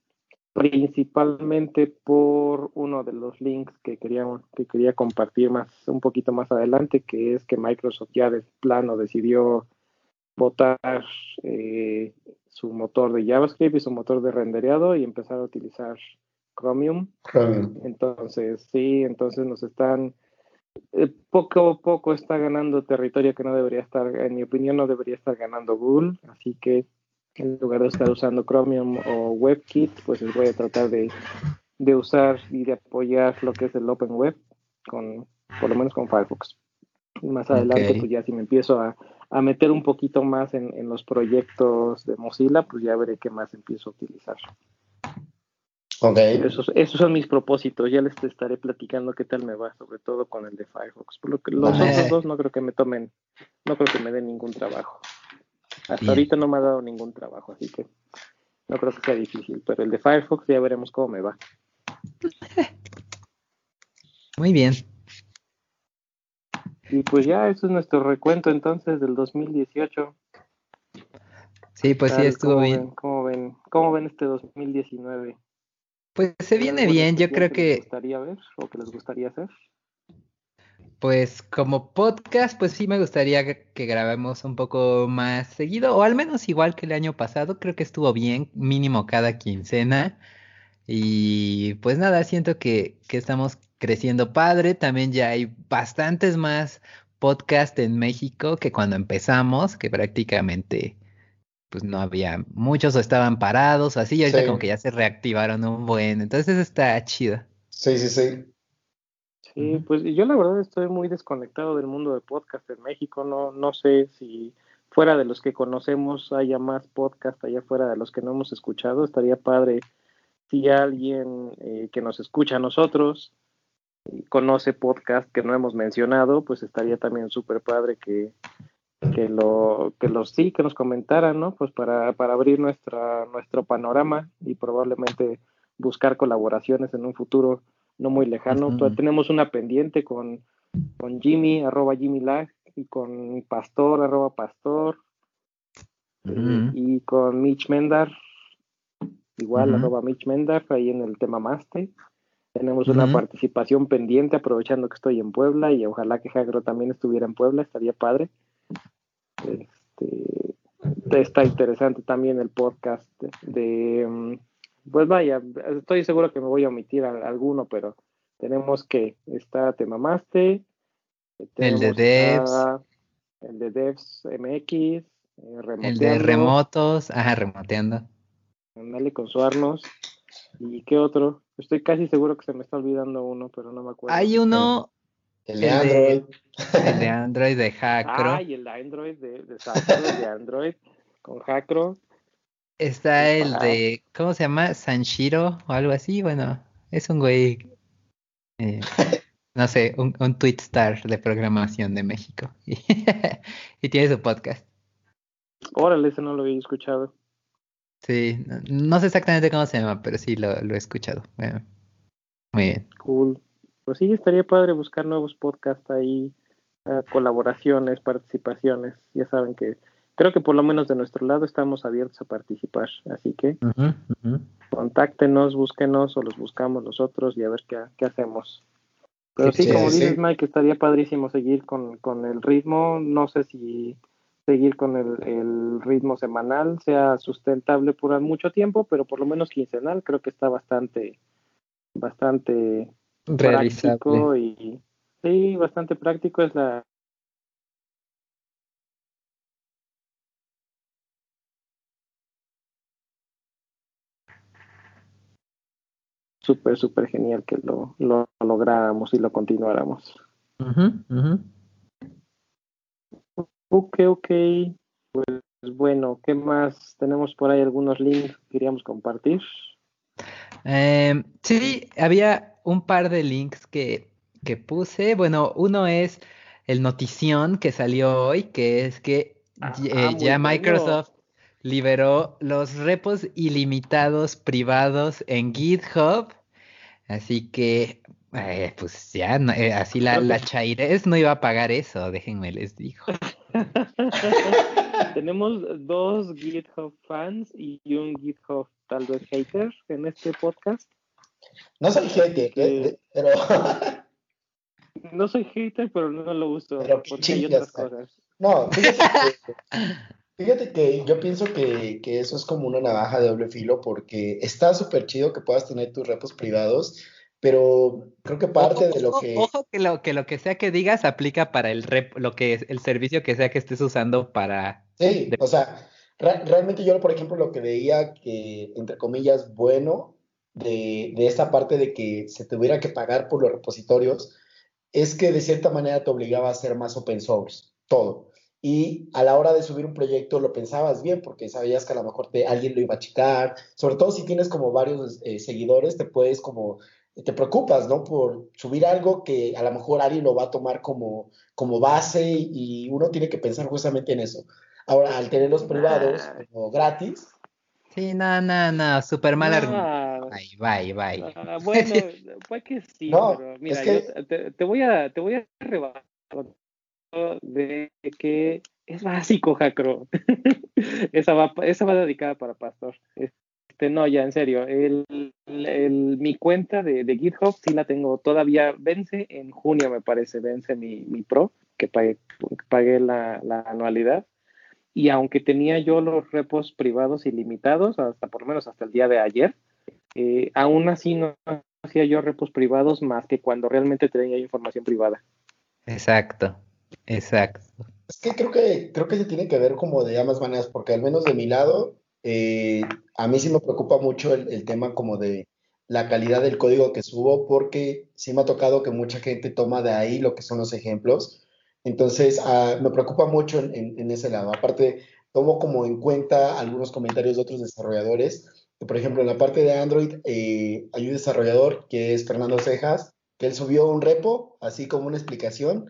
Principalmente por uno de los links que quería, que quería compartir más, un poquito más adelante, que es que Microsoft ya de plano decidió votar eh, su motor de JavaScript y su motor de rendereado y empezar a utilizar Chromium. Entonces, sí, entonces nos están, eh, poco a poco está ganando territorio que no debería estar, en mi opinión, no debería estar ganando Google. Así que en lugar de estar usando Chromium o WebKit, pues voy a tratar de, de usar y de apoyar lo que es el Open Web, con, por lo menos con Firefox. Y más adelante, pues ya si me empiezo a, a meter un poquito más en, en, los proyectos de Mozilla, pues ya veré qué más empiezo a utilizar. Esos, esos son mis propósitos. Ya les estaré platicando qué tal me va, sobre todo con el de Firefox. Por lo que los otros dos no creo que me tomen, no creo que me den ningún trabajo. Hasta ahorita no me ha dado ningún trabajo, así que no creo que sea difícil. Pero el de Firefox ya veremos cómo me va. Muy bien. Y pues ya, eso es nuestro recuento entonces del 2018. Sí, pues sí, estuvo bien. ¿cómo, ven, ¿Cómo ven este 2019? Pues se viene bien, yo creo que... que... les gustaría ver o que les gustaría hacer? Pues como podcast, pues sí me gustaría que grabemos un poco más seguido, o al menos igual que el año pasado, creo que estuvo bien, mínimo cada quincena. Y pues nada, siento que, que estamos creciendo padre, también ya hay bastantes más podcasts en México que cuando empezamos, que prácticamente pues no había muchos o estaban parados o así, y ahorita como que ya se reactivaron un buen, entonces está chido. Sí, sí, sí. Sí, pues yo la verdad estoy muy desconectado del mundo de podcast en México, no, no sé si fuera de los que conocemos haya más podcast allá fuera de los que no hemos escuchado, estaría padre si alguien eh, que nos escucha a nosotros conoce podcast que no hemos mencionado, pues estaría también súper padre que, que lo que los sí que nos comentaran no pues para, para abrir nuestra nuestro panorama y probablemente buscar colaboraciones en un futuro no muy lejano. Tenemos una pendiente con con Jimmy arroba Jimmy Lag y con Pastor arroba Pastor. Y con Mitch Mendar igual arroba Mitch Mendar ahí en el tema Master. Tenemos una participación pendiente aprovechando que estoy en Puebla y ojalá que Jagro también estuviera en Puebla estaría padre. Este, está interesante también el podcast de, mm, pues vaya, estoy seguro que me voy a omitir alguno, pero tenemos que está Temamaste, el de Devs, el de Devs MX, eh, el de remotos, ajá, remoteando. Dale con Suarnos. ¿Y qué otro? Estoy casi seguro que se me está olvidando uno, pero no me acuerdo. Hay uno, el de Android. el de Android de Hackro. Ah, y el de Android de, de, de Android con Hackro. Está el de, ¿cómo se llama? Sanshiro o algo así. Bueno, es un güey, eh, no sé, un, un tweet star de programación de México. y tiene su podcast. Órale, ese no lo había escuchado. Sí, no, sé exactamente cómo se llama, pero sí lo, lo he escuchado. Bueno, muy bien. Cool pues sí, estaría padre buscar nuevos podcasts ahí, eh, colaboraciones, participaciones. Ya saben que creo que por lo menos de nuestro lado estamos abiertos a participar, así que contáctenos, búsquenos o los buscamos nosotros y a ver qué, qué hacemos. Pero sí, como dices Mike, estaría padrísimo seguir con, con el ritmo, no sé si seguir con el, ritmo semanal sea sustentable por mucho tiempo, pero por lo menos quincenal creo que está bastante, bastante práctico y sí, bastante práctico es la súper, súper genial que lo, lo lográramos y lo continuáramos. Ok, ok. Pues bueno, ¿qué más? Tenemos por ahí algunos links que queríamos compartir. Eh, sí, había un par de links que, que puse. Bueno, uno es el notición que salió hoy, que es que ah, eh, ya Microsoft liberó los repos ilimitados privados en GitHub. Así que eh, pues ya, eh, así la, la Chaires no iba a pagar eso, déjenme les digo. Tenemos dos GitHub fans y un GitHub tal vez hater en este podcast. No soy hater, eh, pero... no soy hater, pero no lo uso pero porque hay otras cosas. No, fíjate que, fíjate que yo pienso que, que, eso es como una navaja de doble filo porque está súper chido que puedas tener tus repos privados pero creo que parte de lo que... Ojo que lo, que lo que sea que digas aplica para el rep, lo que es el servicio que sea que estés usando para... Sí, o sea, realmente yo, por ejemplo, lo que veía que, entre comillas, bueno de, de esta parte de que se tuviera que pagar por los repositorios, es que de cierta manera te obligaba a hacer más open source, todo. Y a la hora de subir un proyecto lo pensabas bien porque sabías que a lo mejor te, alguien lo iba a checar. Sobre todo si tienes como varios eh, seguidores, te puedes como te preocupas, ¿no? Por subir algo que a lo mejor alguien lo va a tomar como, como base y uno tiene que pensar justamente en eso. Ahora, al tenerlos privados o gratis. Sí, no, no, no, súper mal Bye, bye, bye. bueno, pues que sí, pero mira, te, voy a, te voy a rebajar de que es básico, Jacro. esa, va, esa va dedicada para Pastor. Este, no, ya en serio, el, mi cuenta de, GitHub sí la tengo todavía, vence en junio me parece, vence mi, mi Pro, que pagué, pagué la, anualidad. Y aunque tenía yo los repos privados ilimitados, hasta por lo menos hasta el día de ayer, eh, aún así no hacía yo repos privados más que cuando realmente tenía información privada. Exacto, exacto. Es que creo que creo que se tiene que ver como de ambas maneras, porque al menos de mi lado, eh, a mí sí me preocupa mucho el, tema como de la calidad del código que subo, porque sí me ha tocado que mucha gente toma de ahí lo que son los ejemplos. Entonces, ah, me preocupa mucho en, ese lado. Aparte, tomo como en cuenta algunos comentarios de otros desarrolladores. por ejemplo, en la parte de Android eh, hay un desarrollador que es Fernando Cejas, que él subió un repo, así como una explicación,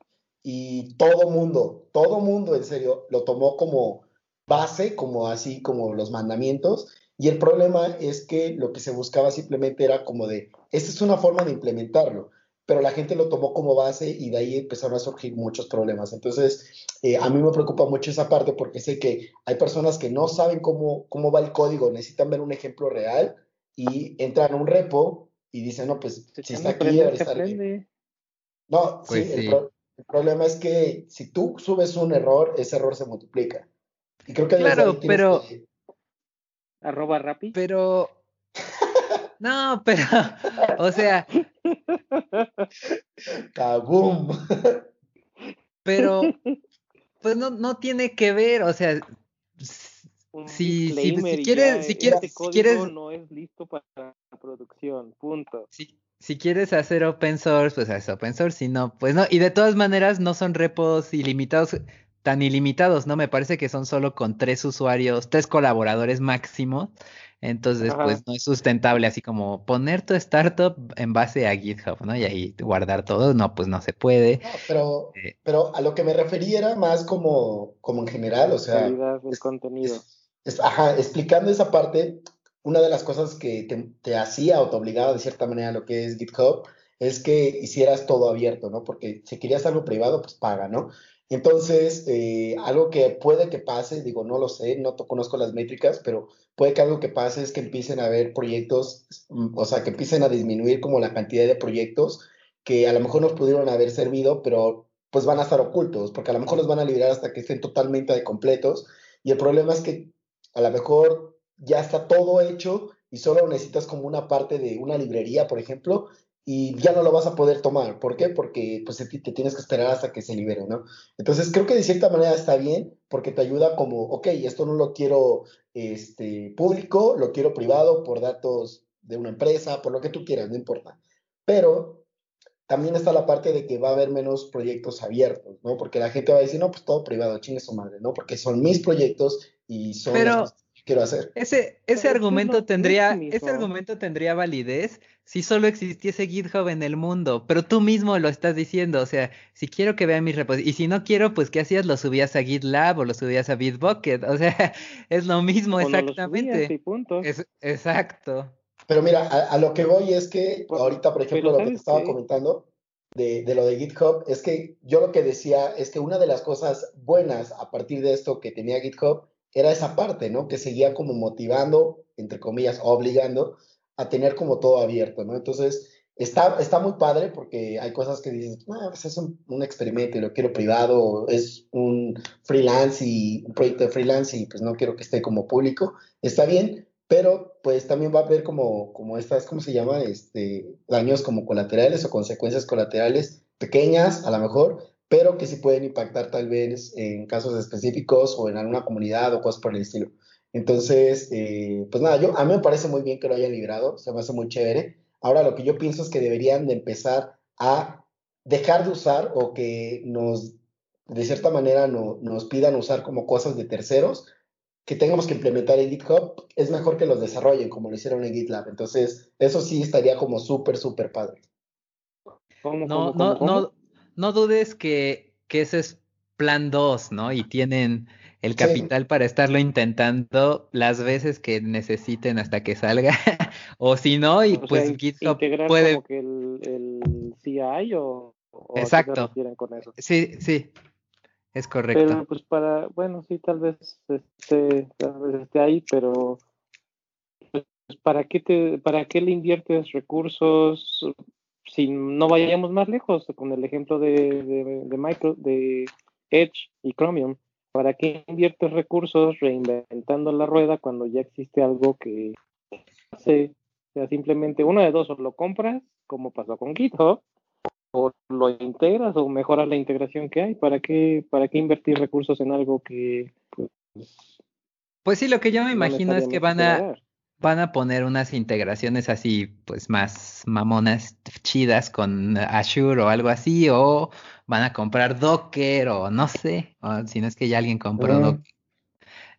y todo mundo, todo mundo, en serio, lo tomó como base, como así como los mandamientos, y el problema es que lo que se buscaba simplemente era como de, esta es una forma de implementarlo, pero la gente lo tomó como base y de ahí empezaron a surgir muchos problemas. Entonces, eh, a mí me preocupa mucho esa parte porque sé que hay personas que no saben cómo, cómo va el código, necesitan ver un ejemplo real y entran a un repo y dicen, no, pues si está aquí, está No, pues sí, El, el problema es que si tú subes un error, ese error se multiplica. Y creo que claro, pero arroba Rappi. Pero. No, pero. O sea. ¡Kaboom! Pero. Pues no, no tiene que ver, o sea. Si, si, si, quieres, si quieres, este si quieres, no es listo para la producción, punto. Si, si quieres hacer open source, pues haz open source, si no, pues no. Y de todas maneras no son repos ilimitados tan ilimitados, ¿no? Me parece que son solo con tres usuarios, tres colaboradores máximo. Entonces, pues no es sustentable así como poner tu startup en base a GitHub, ¿no? Y ahí guardar todo, no, pues no se puede. pero, eh, pero a lo que me refería era más como, como en general, o sea. el contenido. ajá, explicando esa parte, una de las cosas que te, hacía o te obligaba de cierta manera a lo que es GitHub es que hicieras todo abierto, ¿no? Porque si querías algo privado, pues paga, ¿no? Entonces, eh, algo que puede que pase, digo, no lo sé, no conozco las métricas, pero puede que algo que pase es que empiecen a haber proyectos, mm, o sea, que empiecen a disminuir como la cantidad de proyectos que a lo mejor nos pudieron haber servido, pero pues van a estar ocultos, porque a lo mejor los van a liberar hasta que estén totalmente completos. Y el problema es que a lo mejor ya está todo hecho y solo necesitas como una parte de una librería, por ejemplo, y ya no lo vas a poder tomar. ¿Por qué? Porque pues te, tienes que esperar hasta que se libere, ¿no? Entonces creo que de cierta manera está bien porque te ayuda como, ok, esto no lo quiero este, público, lo quiero privado por datos de una empresa, por lo que tú quieras, no importa. Pero también está la parte de que va a haber menos proyectos abiertos, ¿no? Porque la gente va a decir, no, pues todo privado, chingue su madre, ¿no? Porque son mis proyectos y son quiero hacer. Ese, ese argumento tendría, ese argumento tendría validez si solo existiese GitHub en el mundo, pero tú mismo lo estás diciendo, o sea, si quiero que vean mis repositorios, y si no quiero, pues ¿qué hacías? Lo subías a GitLab o lo subías a Bitbucket, o sea, es lo mismo exactamente. Es, exacto. Pero mira, a, lo que voy es que ahorita, por ejemplo, lo que te estaba comentando de, de, lo de GitHub, es que yo lo que decía es que una de las cosas buenas a partir de esto que tenía GitHub era esa parte, ¿no? Que seguía como motivando, entre comillas, obligando a tener como todo abierto, ¿no? Entonces, está, está muy padre porque hay cosas que dices, ah, pues es un, experimento y lo quiero privado, es un freelance y un proyecto de freelance y pues no quiero que esté como público. Está bien, pero pues también va a haber como, como estas, ¿cómo se llama? Este, daños como colaterales o consecuencias colaterales pequeñas, a lo mejor, pero que sí pueden impactar tal vez en casos específicos o en alguna comunidad o cosas por el estilo. Entonces, eh, pues nada, yo, a mí me parece muy bien que lo hayan liberado, se me hace muy chévere. Ahora lo que yo pienso es que deberían de empezar a dejar de usar o que nos, de cierta manera, no, nos pidan usar como cosas de terceros que tengamos que implementar en GitHub, es mejor que los desarrollen como lo hicieron en GitLab. Entonces, eso sí estaría como súper, súper padre. no, no, no, no dudes que, que ese es plan 2, ¿no? Y tienen el capital para estarlo intentando las veces que necesiten hasta que salga. o si no, y pues GitHub puede. Como que el, el CI o, Exacto. con eso? Sí, sí. Es correcto. Pero pues para, bueno, sí, tal vez esté, tal vez esté ahí, pero pues, ¿para qué te, para qué le inviertes recursos? Si no vayamos más lejos con el ejemplo de, de, de Edge y Chromium, ¿para qué inviertes recursos reinventando la rueda cuando ya existe algo que hace? O sea, simplemente uno de dos, o lo compras, como pasó con GitHub, o lo integras o mejoras la integración que hay. ¿Para qué, para qué invertir recursos en algo que... Pues, pues sí, lo que yo me imagino es que van a van a poner unas integraciones así, pues más mamonas chidas con Azure o algo así, o van a comprar Docker o no sé, o si no es que ya alguien compró Docker.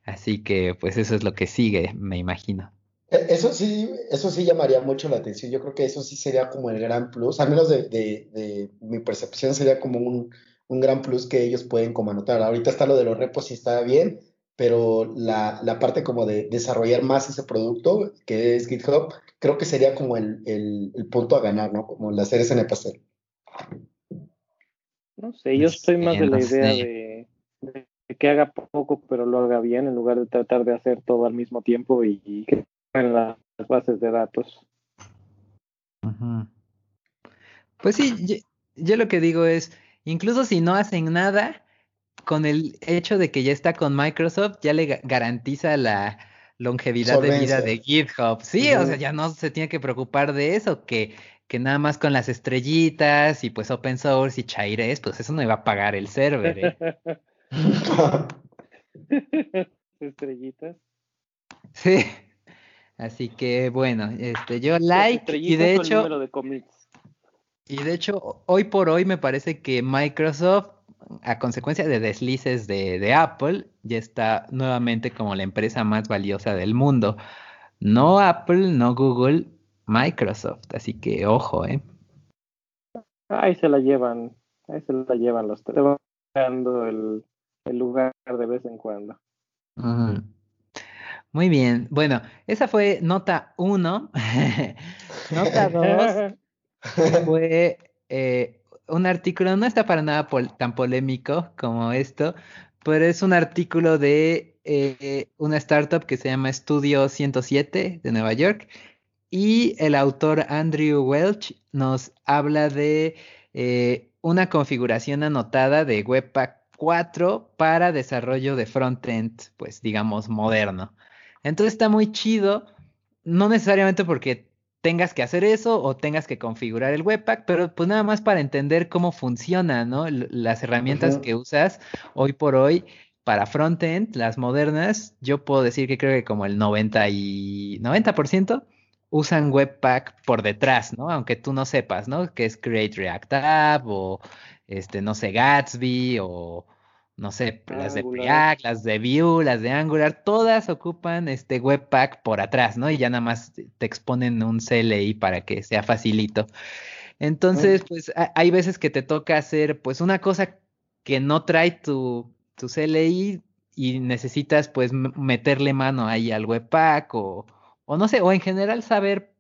Así que pues eso es lo que sigue, me imagino. E, eso sí, eso sí llamaría mucho la atención. Yo creo que eso sí sería como el gran plus, al menos de, de, mi percepción sería como un, un, gran plus que ellos pueden como anotar. Ahorita está lo de los repos y está bien, pero la, la, parte como de desarrollar más ese producto, que es GitHub, creo que sería como el, el, punto a ganar, ¿no? Como la cereza en el pastel. No sé, yo estoy más de la idea de, que haga poco, pero lo haga bien, en lugar de tratar de hacer todo al mismo tiempo y, que en las bases de datos. Pues sí, yo lo que digo es, incluso si no hacen nada, con el hecho de que ya está con Microsoft, ya le garantiza la longevidad de vida de GitHub. Sí, o sea, ya no se tiene que preocupar de eso, que, que nada más con las estrellitas y pues open source y chaires, pues eso no iba a pagar el server. ¿eh? estrellitas. Sí. Así que bueno, este yo like y de hecho y de hecho hoy por hoy me parece que Microsoft a consecuencia de deslices de, Apple, ya está nuevamente como la empresa más valiosa del mundo. No Apple, no Google, Microsoft. Así que ojo, ¿eh? Ahí se la llevan, ahí se la llevan los tres, el, el lugar de vez en cuando. Muy bien, bueno, esa fue nota uno. nota dos fue eh, un artículo, no está para nada tan polémico como esto, pero es un artículo de eh, una startup que se llama Studio 107 de Nueva York y el autor Andrew Welch nos habla de eh, una configuración anotada de Webpack 4 para desarrollo de frontend, pues digamos moderno. Entonces está muy chido, no necesariamente porque tengas que hacer eso o tengas que configurar el Webpack, pero pues nada más para entender cómo funciona, ¿no? Las herramientas que usas hoy por hoy para frontend, las modernas, yo puedo decir que creo que como el 90 y 90% usan Webpack por detrás, ¿no? Aunque tú no sepas, ¿no? Que es Create React App o este, no sé, Gatsby o no sé, las de Preact, las de Vue, las de Angular, todas ocupan este Webpack por atrás, ¿no? Y ya nada más te exponen un CLI para que sea facilito. Entonces, pues hay veces que te toca hacer pues una cosa que no trae tu, tu CLI y necesitas pues meterle mano ahí al Webpack o, o no sé, o en general saber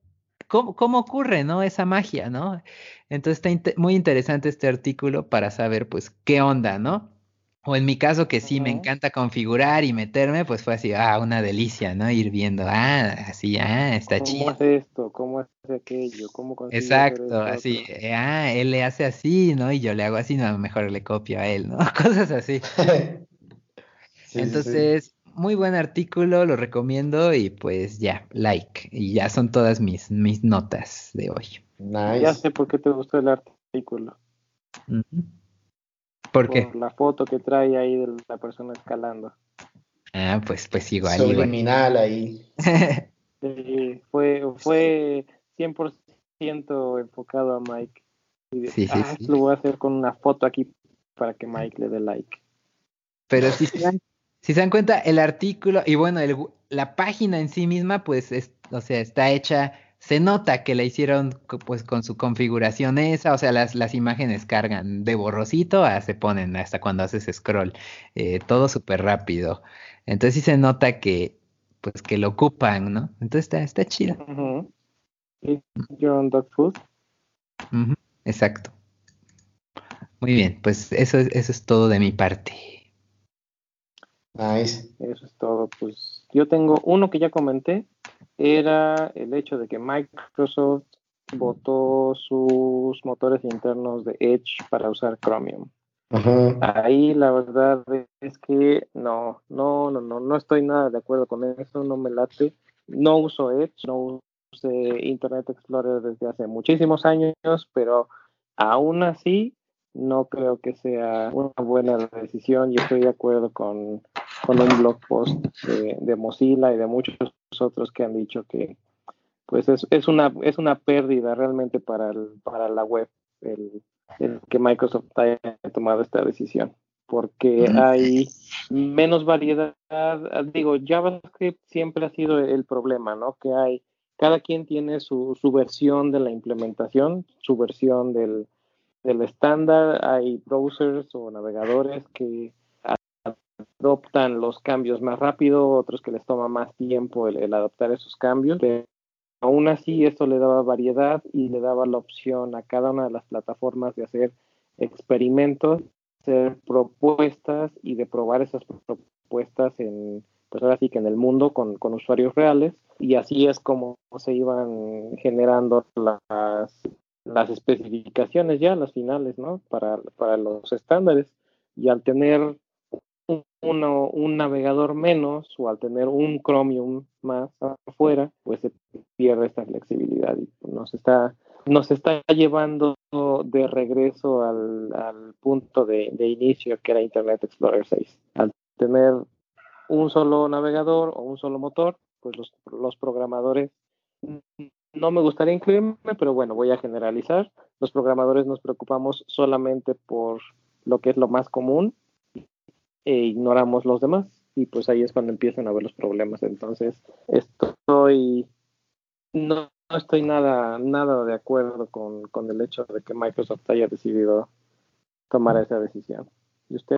cómo, cómo ocurre, ¿no? Esa magia, ¿no? Entonces está muy interesante este artículo para saber pues qué onda, ¿no? O en mi caso, que sí me encanta configurar y meterme, pues fue así, ah, una delicia, ¿no? Ir viendo, ah, así, ah, está chido. ¿Cómo hace esto? ¿Cómo hace aquello? ¿Cómo Exacto, así, eh, ah, él le hace así, ¿no? Y yo le hago así, no, mejor le copio a él, ¿no? Cosas así. Entonces, muy buen artículo, lo recomiendo y pues ya, like. Y ya son todas mis, mis notas de hoy. Nice. Ya sé por qué te gustó el artículo. ¿Por, qué? la foto que trae ahí de la persona escalando. Ah, pues, pues igual. Subliminal ahí. sí, fue, fue 100% enfocado a Mike. sí, sí, ah, sí. Lo voy a hacer con una foto aquí para que Mike le dé like. Pero si se dan, si se dan cuenta, el artículo, y bueno, el, la página en sí misma, pues, es, o sea, está hecha se nota que la hicieron pues con su configuración esa, o sea, las, las imágenes cargan de borrosito a se ponen hasta cuando haces scroll, eh, todo súper rápido. Entonces sí se nota que pues que lo ocupan, ¿no? Entonces está, está chido. Food. Exacto. Muy bien, pues eso, eso es todo de mi parte. Nice. Eso es todo. Pues yo tengo uno que ya comenté, era el hecho de que Microsoft votó sus motores internos de Edge para usar Chromium. Ahí la verdad es que no, no, no, no, no estoy nada de acuerdo con eso, no me late. No uso Edge, no uso Internet Explorer desde hace muchísimos años, pero aún así no creo que sea una buena decisión. Yo estoy de acuerdo con, con un blog post de, Mozilla y de muchos otros que han dicho que pues es, es una es una pérdida realmente para el, para la web el, que Microsoft haya tomado esta decisión porque hay menos variedad. Digo JavaScript siempre ha sido el problema no que hay cada quien tiene su, su versión de la implementación su versión del, del estándar. Hay browsers o navegadores que adoptan los cambios más rápido, otros que les toma más tiempo el, adoptar esos cambios. Pero aún así, esto le daba variedad y le daba la opción a cada una de las plataformas de hacer experimentos, hacer propuestas y de probar esas propuestas en, pues ahora sí que en el mundo con, con usuarios reales. Y así es como se iban generando las, las especificaciones ya, las finales, ¿no? Para, para los estándares. Y al tener uno, un navegador menos o al tener un Chromium más afuera, pues se pierde esta flexibilidad y nos está, nos está llevando de regreso al, punto de, inicio que era Internet Explorer 6. Al tener un solo navegador o un solo motor, pues los programadores no me gustaría incluirme, pero bueno, voy a generalizar. Los programadores nos preocupamos solamente por lo que es lo más común e ignoramos los demás y pues ahí es cuando empiezan a ver los problemas. Entonces, estoy no, estoy nada nada de acuerdo con, con, el hecho de que Microsoft haya decidido tomar esa decisión. ¿Y usted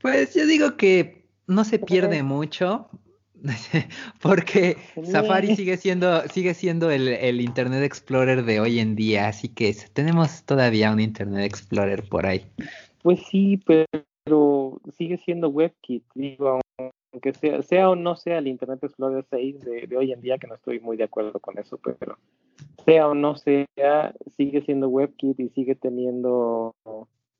Pues yo digo que no se pierde mucho. Porque Safari sigue siendo, sigue siendo el, el, Internet Explorer de hoy en día, así que tenemos todavía un Internet Explorer por ahí. Pues sí, pero sigue siendo WebKit, digo, aunque sea, sea o no sea el Internet Explorer 6 de, hoy en día, que no estoy muy de acuerdo con eso, pero sea o no sea, sigue siendo WebKit y sigue teniendo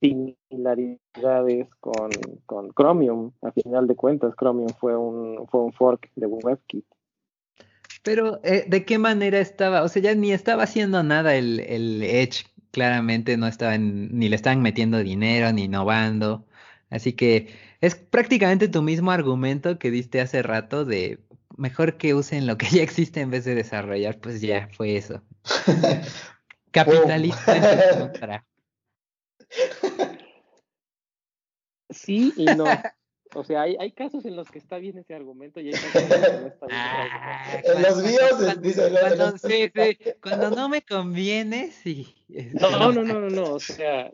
similaridades con, con Chromium. A final de cuentas, Chromium fue un, fue un fork de WebKit. Pero, eh, ¿de qué manera estaba? O sea, ya ni estaba haciendo nada el, el Edge, claramente no estaba ni le estaban metiendo dinero, ni innovando. Así que es prácticamente tu mismo argumento que diste hace rato de mejor que usen lo que ya existe en vez de desarrollar, pues ya fue eso. Capitalista Sí y no. O sea, hay, hay, casos en los que está bien ese argumento y hay casos en los que no está bien. Ah, en los míos, dice. Cuando, sí, sí, cuando no me conviene, sí. No, no, no, no, no, o sea,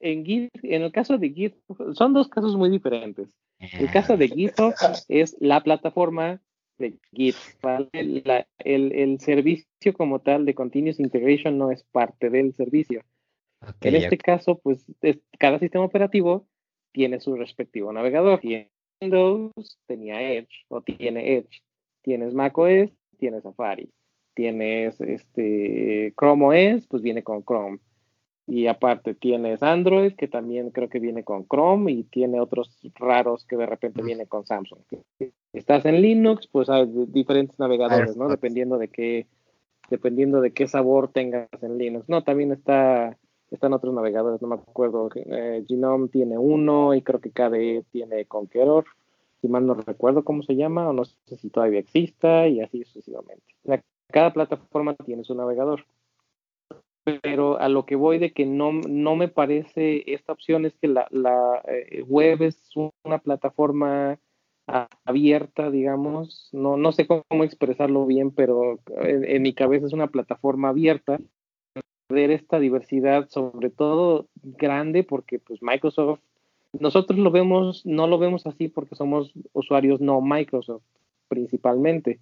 en Git, en el caso de Git, son dos casos muy diferentes. El caso de GitHub es la plataforma de Git, el, el, servicio como tal de Continuous Integration no es parte del servicio. en este caso, pues cada sistema operativo tiene su respectivo navegador. Y Windows tenía Edge o tiene Edge. Tienes macOS, tienes Safari. Tienes este Chrome OS, pues viene con Chrome. Y aparte tienes Android, que también creo que viene con Chrome, y tiene otros raros que de repente viene con Samsung. Estás en Linux, pues hay diferentes navegadores, ¿no? Dependiendo de qué, dependiendo de qué sabor tengas en Linux. No, también está están otros navegadores, no me acuerdo. Eh, Genome tiene uno y creo que KDE tiene Conqueror, si mal no recuerdo cómo se llama, o no sé si todavía exista, y así sucesivamente. cada plataforma tiene su navegador. Pero a lo que voy de que no, no me parece esta opción es que la, la eh, web es una plataforma abierta, digamos, no, no sé cómo expresarlo bien, pero en mi cabeza es una plataforma abierta ver esta diversidad, sobre todo grande, porque pues Microsoft, nosotros lo vemos, no lo vemos así porque somos usuarios no Microsoft, principalmente.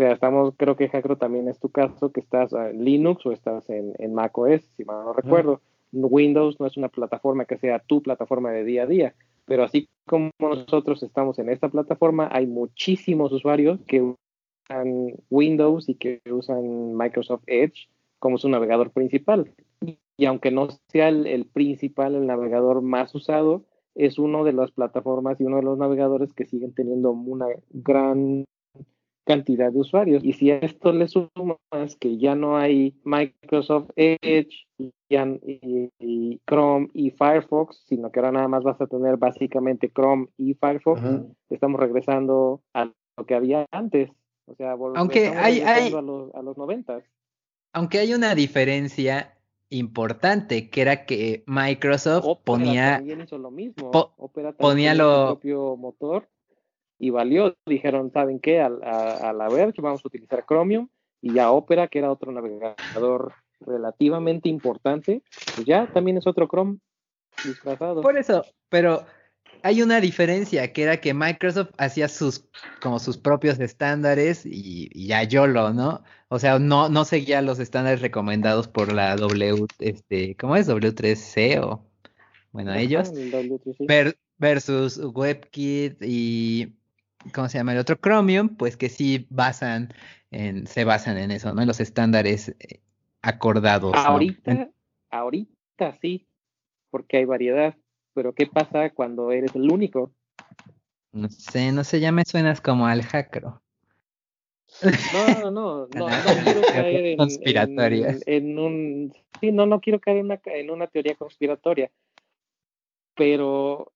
O sea, estamos, creo que Jacro también es tu caso, que estás en Linux o estás en, en Mac OS, si mal no recuerdo. Windows no es una plataforma que sea tu plataforma de día a día, pero así como nosotros estamos en esta plataforma, hay muchísimos usuarios que usan Windows y que usan Microsoft Edge como su navegador principal. Y aunque no sea el, principal, el navegador más usado, es uno de las plataformas y uno de los navegadores que siguen teniendo una gran cantidad de usuarios. Y si a esto le sumas que ya no hay Microsoft Edge y, Chrome y Firefox, sino que ahora nada más vas a tener básicamente Chrome y Firefox, estamos regresando a lo que había antes. O sea, Aunque hay, hay... a los, a los 90 aunque hay una diferencia importante, que era que Microsoft ponía también hizo lo mismo. ponía lo propio motor y valió. Dijeron, ¿saben qué? A, a, la Verge vamos a utilizar Chromium y ya Opera, que era otro navegador relativamente importante, pues ya también es otro Chrome disfrazado. Por eso, pero hay una diferencia, que era que Microsoft hacía sus, como sus propios estándares y, ya YOLO, ¿no? O sea, no, no seguía los estándares recomendados por la W, este, ¿cómo es? W3C o, bueno, ellos. versus WebKit y, ¿cómo se llama? El otro Chromium, pues que sí basan en, se basan en eso, ¿no? En los estándares eh, acordados. Ahorita, ahorita sí, porque hay variedad pero ¿qué pasa cuando eres el único? No sé, no sé, ya me suenas como al jacro. No, no, no, no, no quiero caer en, un, sí, no, no quiero caer en una, en una teoría conspiratoria, pero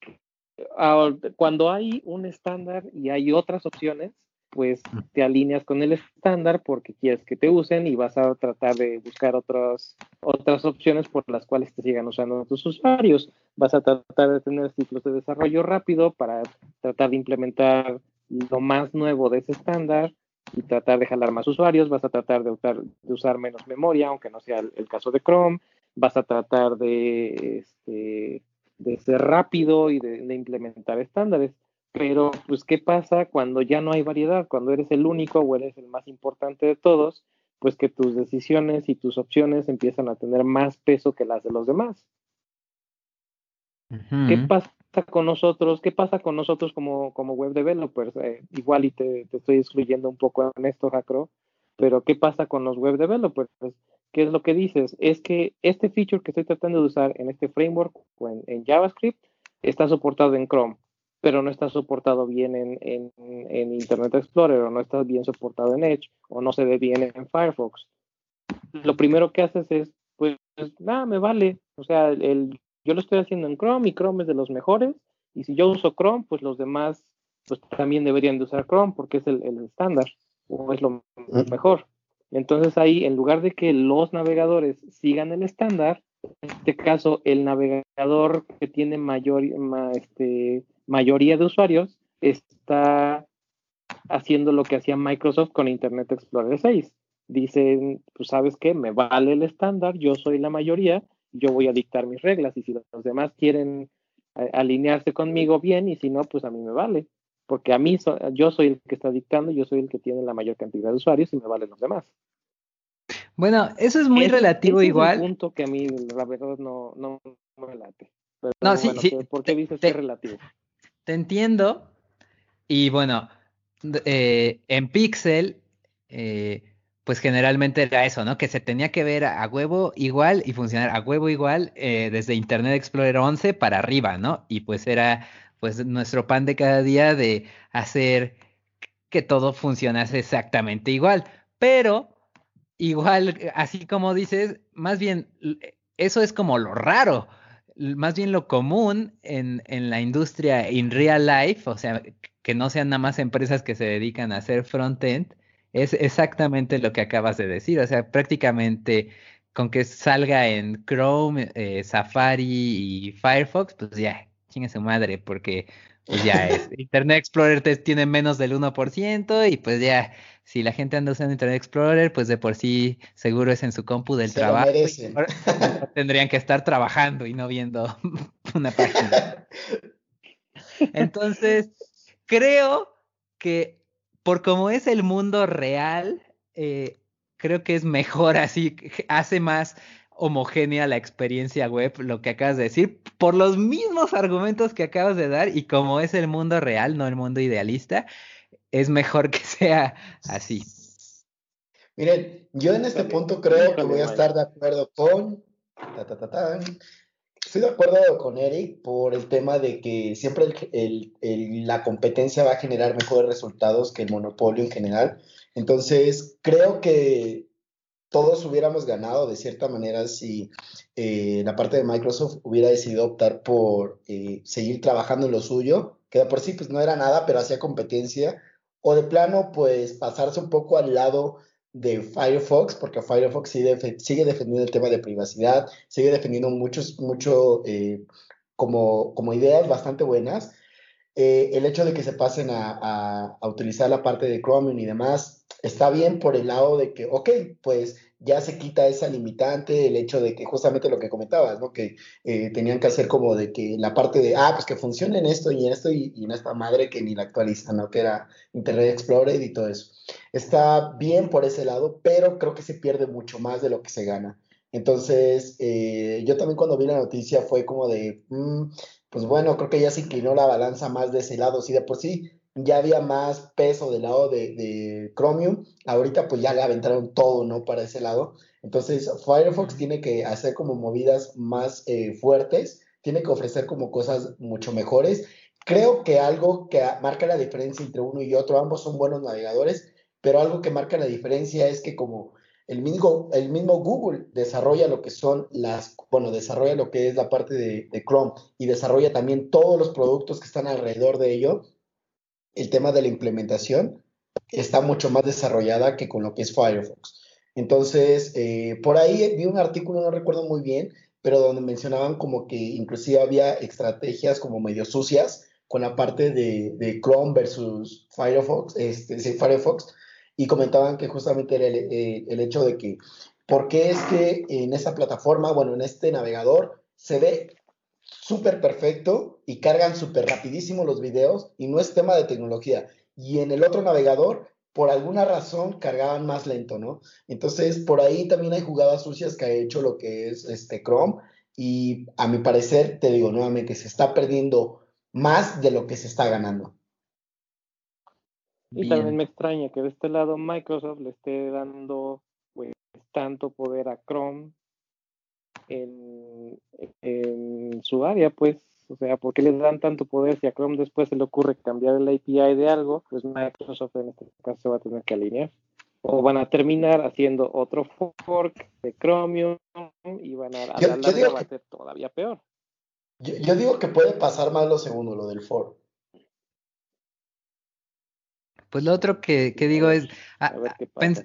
cuando hay un estándar y hay otras opciones, pues te alineas con el estándar porque quieres que te usen y vas a tratar de buscar otras, otras opciones por las cuales te sigan usando tus usuarios. Vas a tratar de tener ciclos de desarrollo rápido para tratar de implementar lo más nuevo de ese estándar y tratar de jalar más usuarios. Vas a tratar de usar, de usar menos memoria, aunque no sea el, caso de Chrome. Vas a tratar de, este, de ser rápido y de implementar estándares Pero, pues, ¿qué pasa cuando ya no hay variedad? Cuando eres el único o eres el más importante de todos, pues que tus decisiones y tus opciones empiezan a tener más peso que las de los demás. ¿Qué pasa con nosotros? ¿Qué pasa con nosotros como, como web developers? Eh, igual y te, te, estoy excluyendo un poco en esto, Jacro, pero ¿qué pasa con los web developers? ¿Qué es lo que dices? Es que este feature que estoy tratando de usar en este framework o en, JavaScript está soportado en Chrome, pero no está soportado bien en, en, en, Internet Explorer o no está bien soportado en Edge o no se ve bien en Firefox. Lo primero que haces es, pues, nada, me vale. O sea, el, yo lo estoy haciendo en Chrome y Chrome es de los mejores. Y si yo uso Chrome, pues los demás pues también deberían de usar Chrome porque es el, estándar o es lo mejor. Entonces ahí, en lugar de que los navegadores sigan el estándar, en este caso el navegador que tiene mayor, este, mayoría de usuarios está haciendo lo que hacía Microsoft con Internet Explorer 6. Dicen, pues sabes qué, me vale el estándar, yo soy la mayoría, yo voy a dictar mis reglas y si los demás quieren alinearse conmigo bien y si no, pues a mí me vale, porque a mí yo soy el que está dictando, yo soy el que tiene la mayor cantidad de usuarios y me valen los demás. Bueno, eso es muy relativo igual. Es un punto que a mí la verdad no, no me late. no, sí, sí. ¿Por qué dices que es relativo? Te entiendo. Y bueno, eh, en Pixel, eh, pues generalmente era eso, ¿no? Que se tenía que ver a, huevo igual y funcionar a huevo igual eh, desde Internet Explorer 11 para arriba, ¿no? Y pues era pues nuestro pan de cada día de hacer que todo funcionase exactamente igual. Pero igual, así como dices, más bien eso es como lo raro. Más bien lo común en, en la industria in real life, o sea, que no sean nada más empresas que se dedican a hacer front-end, es exactamente lo que acabas de decir. O sea, prácticamente con que salga en Chrome, eh, Safari y Firefox, pues ya, chingue su madre, porque pues ya es. Internet Explorer te, tiene menos del 1% y pues ya, si la gente anda usando Internet Explorer, pues de por sí seguro es en su compu del trabajo. tendrían que estar trabajando y no viendo una página. Entonces, creo que por como es el mundo real, eh, creo que es mejor así, hace más homogénea la experiencia web, lo que acabas de decir, por los mismos argumentos que acabas de dar y como es el mundo real, no el mundo idealista, es mejor que sea así. Miren, yo en este punto creo que voy a estar de acuerdo con Estoy de acuerdo con Eric por el tema de que siempre la competencia va a generar mejores resultados que el monopolio en general. Entonces, creo que todos hubiéramos ganado de cierta manera si eh, la parte de Microsoft hubiera decidido optar por eh, seguir trabajando en lo suyo, que de por sí pues no era nada, pero hacía competencia, o de plano pues pasarse un poco al lado de Firefox, porque Firefox sigue, defendiendo el tema de privacidad, sigue defendiendo muchos, mucho, eh, como, como ideas bastante buenas. Eh, el hecho de que se pasen a, utilizar la parte de Chromium y demás está bien por el lado de que, ok, pues ya se quita esa limitante, el hecho de que justamente lo que comentabas, ¿no? Que eh, tenían que hacer como de que la parte de, ah, pues que funcione en esto y en esto y, y en esta madre que ni la actualizan, ¿no? Que era Internet Explorer y todo eso. Está bien por ese lado, pero creo que se pierde mucho más de lo que se gana. Entonces, eh, yo también cuando vi la noticia fue como de, mm, pues bueno, creo que ya se inclinó la balanza más de ese lado. Si de por sí ya había más peso del lado de, Chromium, ahorita pues ya le aventaron todo, ¿no? Para ese lado. Entonces, Firefox tiene que hacer como movidas más eh, fuertes, tiene que ofrecer como cosas mucho mejores. Creo que algo que marca la diferencia entre uno y otro, ambos son buenos navegadores, pero algo que marca la diferencia es que como el mismo, Google desarrolla lo que son las, bueno, desarrolla lo que es la parte de, Chrome y desarrolla también todos los productos que están alrededor de ello, el tema de la implementación está mucho más desarrollada que con lo que es Firefox. Entonces, eh, por ahí vi un artículo, no recuerdo muy bien, pero donde mencionaban como que inclusive había estrategias como medio sucias con la parte de, Chrome versus Firefox, este, Firefox, y comentaban que justamente era eh, el, hecho de que, ¿por qué es que en esa plataforma, bueno, en este navegador, se ve súper perfecto y cargan súper rapidísimo los videos y no es tema de tecnología. Y en el otro navegador, por alguna razón, cargaban más lento, ¿no? Entonces, por ahí también hay jugadas sucias que ha hecho lo que es este Chrome y a mi parecer, te digo nuevamente, se está perdiendo más de lo que se está ganando. Y también me extraña que de este lado Microsoft le esté dando pues tanto poder a Chrome en, su área, pues, o sea, ¿por qué les dan tanto poder si a Chrome después se le ocurre cambiar el API de algo? Pues Microsoft en este caso va a tener que alinear. O van a terminar haciendo otro fork de Chromium y van a, a la larga va a ser todavía peor. Yo, digo que puede pasar más lo segundo, lo del fork. Pues lo otro que, que digo es, a, a ver qué pasa.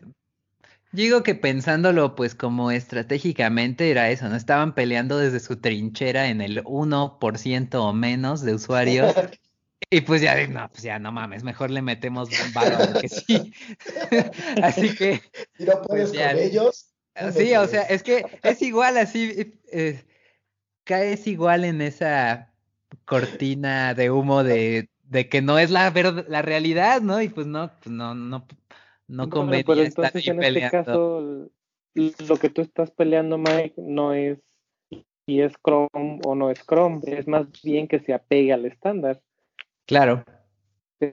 Digo que pensándolo pues como estratégicamente era eso, ¿no? Estaban peleando desde su trinchera en el 1% o menos de usuarios. y pues ya, no, pues ya no mames, mejor le metemos un que sí. así que... ¿Y no puedes pues, con ellos? Sí, o sea, es que es igual así, eh, caes igual en esa cortina de humo de, de que no es la, la realidad, ¿no? Y pues no, pues no, no, no bueno, pero entonces en este caso lo que tú estás peleando Mike no es si es Chrome o no es Chrome, es más bien que se apegue al estándar. Claro.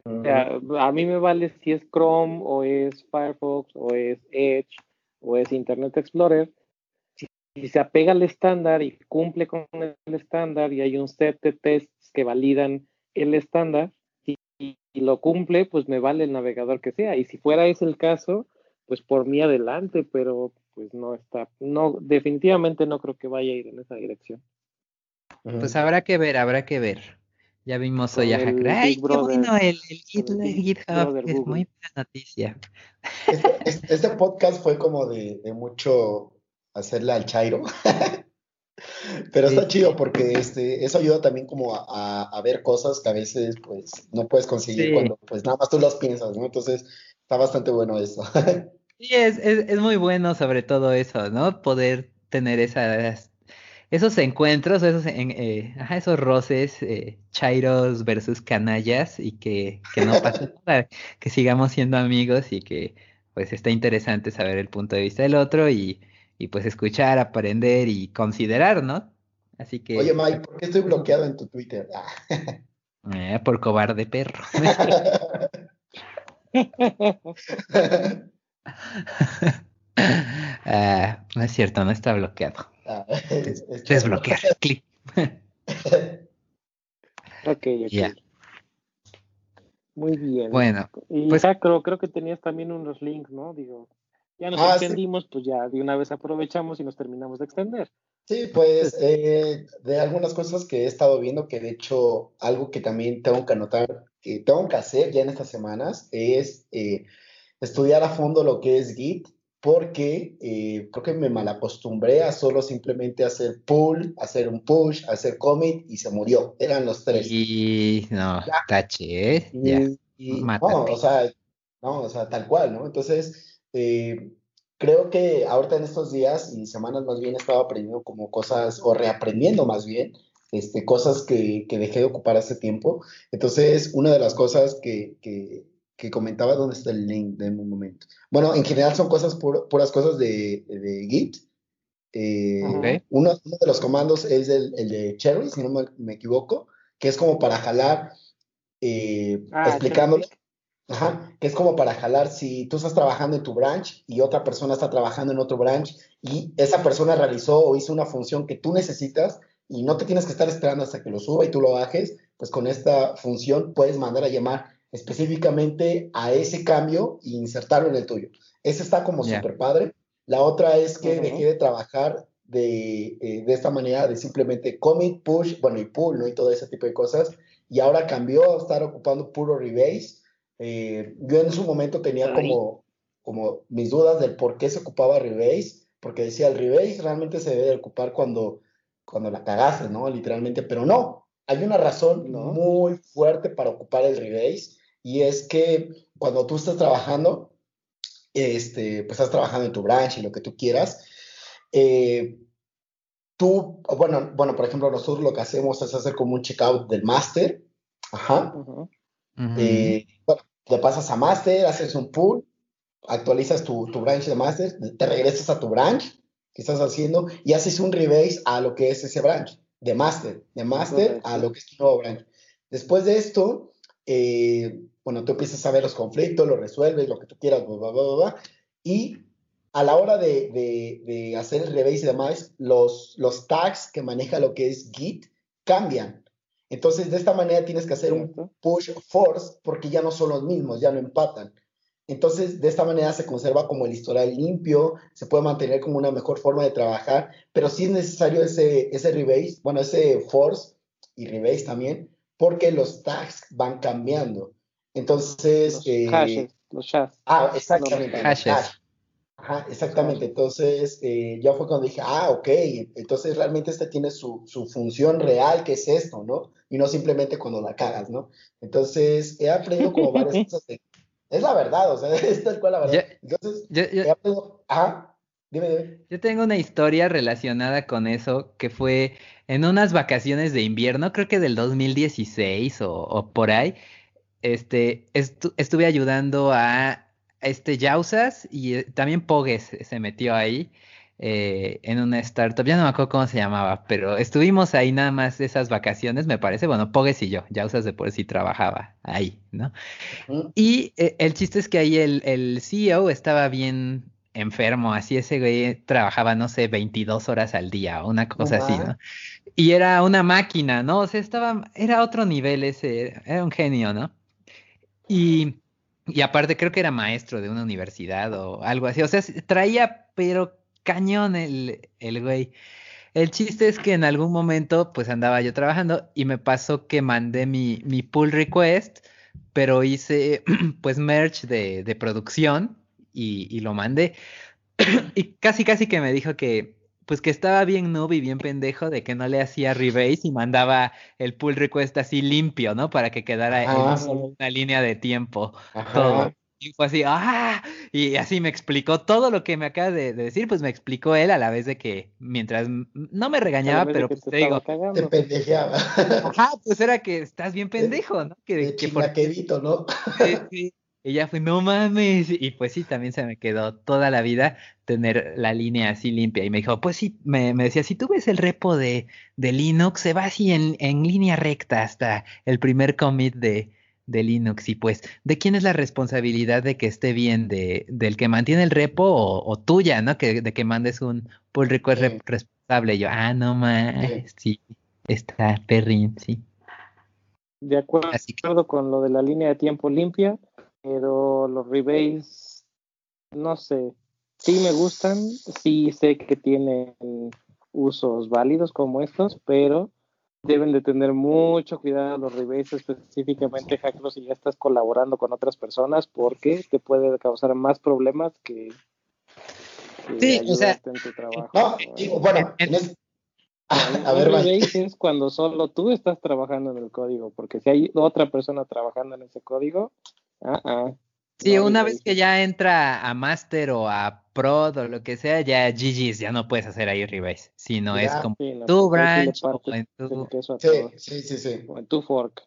O sea, a mí me vale si es Chrome o es Firefox o es Edge o es Internet Explorer. Si, se apega al estándar y cumple con el estándar y hay un set de tests que validan el estándar, y, lo cumple, pues me vale el navegador que sea. Y si fuera ese el caso, pues por mí adelante, pero pues no está, no, definitivamente no creo que vaya a ir en esa dirección. Pues habrá que ver, habrá que ver. Ya vimos hoy a Hacker. ¡Ay, qué bueno! El, el, GitHub es muy buena noticia. Este, este, podcast fue como de, de mucho hacerle al Chairo. Pero está chido porque este, eso ayuda también como a, ver cosas que a veces pues no puedes conseguir cuando pues nada más tú las piensas, ¿no? Entonces está bastante bueno eso. Sí, es, es, es muy bueno sobre todo eso, ¿no? Poder tener esas, esos encuentros, esos, eh, ajá, esos roces, eh, chairos versus canallas y que, que no pase nada, que sigamos siendo amigos y que pues está interesante saber el punto de vista del otro y y pues escuchar, aprender y considerar, ¿no? Así que. Oye, Mike, ¿por qué estoy bloqueado en tu Twitter? eh, por cobarde perro. Ah, no es cierto, no está bloqueado. Ah, Desbloquear, clic. ok, ok. Muy bien. Bueno, y pues, creo, creo que tenías también unos links, ¿no? Digo, ya nos ah, extendimos, pues ya de una vez aprovechamos y nos terminamos de extender. Sí, pues eh, de algunas cosas que he estado viendo, que de hecho algo que también tengo que anotar, que tengo que hacer ya en estas semanas, es eh, estudiar a fondo lo que es Git, porque eh, creo que me malacostumbré a solo simplemente hacer pull, hacer un push, hacer commit y se murió. Eran los tres. Y no, taché, no, o sea, no, o sea, tal cual, ¿no? Entonces, eh, creo que ahorita en estos días y semanas más bien he estado aprendiendo como cosas, o reaprendiendo más bien, este, cosas que, que dejé de ocupar hace tiempo. Entonces, una de las cosas que, que, que comentaba, ¿dónde está el link de un momento? Bueno, en general son cosas puras cosas de, de Git. Eh, uno, de los comandos es el, el de Cherry, si no me, equivoco, que es como para jalar, eh, ah, explicándole. Ajá, que es como para jalar si tú estás trabajando en tu branch y otra persona está trabajando en otro branch y esa persona realizó o hizo una función que tú necesitas y no te tienes que estar esperando hasta que lo suba y tú lo bajes, pues con esta función puedes mandar a llamar específicamente a ese cambio e insertarlo en el tuyo. Ese está como súper padre. La otra es que dejé de trabajar de, eh, de, esta manera de simplemente commit, push, bueno, y pull, ¿no? Y todo ese tipo de cosas. Y ahora cambió a estar ocupando puro rebase eh, yo en su momento tenía como, como mis dudas del por qué se ocupaba Rebase, porque decía, el Rebase realmente se debe de ocupar cuando, cuando la cagaste, ¿no? Literalmente, pero no, hay una razón muy fuerte para ocupar el Rebase y es que cuando tú estás trabajando, este, pues estás trabajando en tu branch y lo que tú quieras, eh, tú, bueno, bueno, por ejemplo, nosotros lo que hacemos es hacer como un checkout del master. Ajá. Eh, bueno, te pasas a master, haces un pull, actualizas tu, tu branch de master, te regresas a tu branch que estás haciendo y haces un rebase a lo que es ese branch de master, de master a lo que es tu nuevo branch. Después de esto, eh, bueno, tú empiezas a ver los conflictos, los resuelves, lo que tú quieras, bla, bla, bla, bla, bla, y a la hora de, de- de hacer el rebase y demás, los, los tags que maneja lo que es Git cambian. Entonces, de esta manera tienes que hacer un push force porque ya no son los mismos, ya no empatan. Entonces, de esta manera se conserva como el historial limpio, se puede mantener como una mejor forma de trabajar, pero sí es necesario ese, ese rebase, bueno, ese force y rebase también, porque los tags van cambiando. Entonces, Los eh, hashes, los hashes. ah, exactamente. Los los hashes. Ajá, exactamente. Entonces, eh, ya fue cuando dije, ah, ok, entonces realmente este tiene su, su función real, que es esto, ¿no? Y no simplemente cuando la cagas, ¿no? Entonces, he aprendido como varias cosas. de- es la verdad, o sea, es tal cual la verdad. Ya- Entonces, Yo, yo- he aprendido, ajá, dime, dime. yo tengo una historia relacionada con eso que fue en unas vacaciones de invierno, creo que del 2016 o, o por ahí. Este, estu- estuve ayudando a este Yausas y eh, también Pogues se metió ahí eh, en una startup. Ya no me acuerdo cómo se llamaba, pero estuvimos ahí nada más esas vacaciones, me parece. Bueno, Pogues y yo, Yausas de por sí trabajaba ahí, ¿no? Y eh, el chiste es que ahí el, el CEO estaba bien enfermo, así ese güey trabajaba, no sé, 22 horas al día o una cosa así. ¿no? Y era una máquina, ¿no? O sea, estaba, era otro nivel ese, era un genio, ¿no? Y, y aparte creo que era maestro de una universidad o algo así, o sea, traía, pero cañón el, el güey. El chiste es que en algún momento pues andaba yo trabajando y me pasó que mandé mi, mi pull request, pero hice pues merge de, de producción y, y lo mandé. Y casi casi que me dijo que pues que estaba bien noob y bien pendejo de que no le hacía rebase y mandaba el pull request así limpio, ¿no? Para que quedara en una línea de tiempo Ajá. todo. Y fue así, ¡ah! Y así me explicó todo lo que me acaba de, de decir, pues me explicó él a la vez de que mientras no me regañaba, pero pues te te digo, Te pendejeaba. ajá, pues era que estás bien pendejo, ¿no? Que, De que por ¿no? Sí, sí. Y ya fue, no mames. Y pues sí, también se me quedó toda la vida tener la línea así limpia. Y me dijo, pues sí, me, me decía, si tú ves el repo de, de Linux, se va así en, en línea recta hasta el primer commit de, de Linux. Y pues, ¿de quién es la responsabilidad de que esté bien? ¿De, del que mantiene el repo o, o tuya, ¿no? Que, de que mandes un pull request Sí. responsable. Y yo, ah, no mames, sí, está perrín, sí. De acuerdo que, con lo de la línea de tiempo limpia, pero los rebates, no sé, sí me gustan, sí sé que tienen usos válidos como estos, pero deben de tener mucho cuidado los rebates, específicamente hackers si ya estás colaborando con otras personas, porque te puede causar más problemas que, que Sí, o sea, ayudarte en tu trabajo. No, bueno, En- en es- Un a ver, rebase es cuando solo tú estás trabajando en el código, porque si hay otra persona trabajando en ese código, ah, ah, Sí, no una rebase. vez que ya entra a Master o a Prod o lo que sea, ya GG's, ya no puedes hacer ahí rebase, sino es Ya. como Sí, no, tu le branch o en tu... Sí, sí, sí, sí. o en tu fork.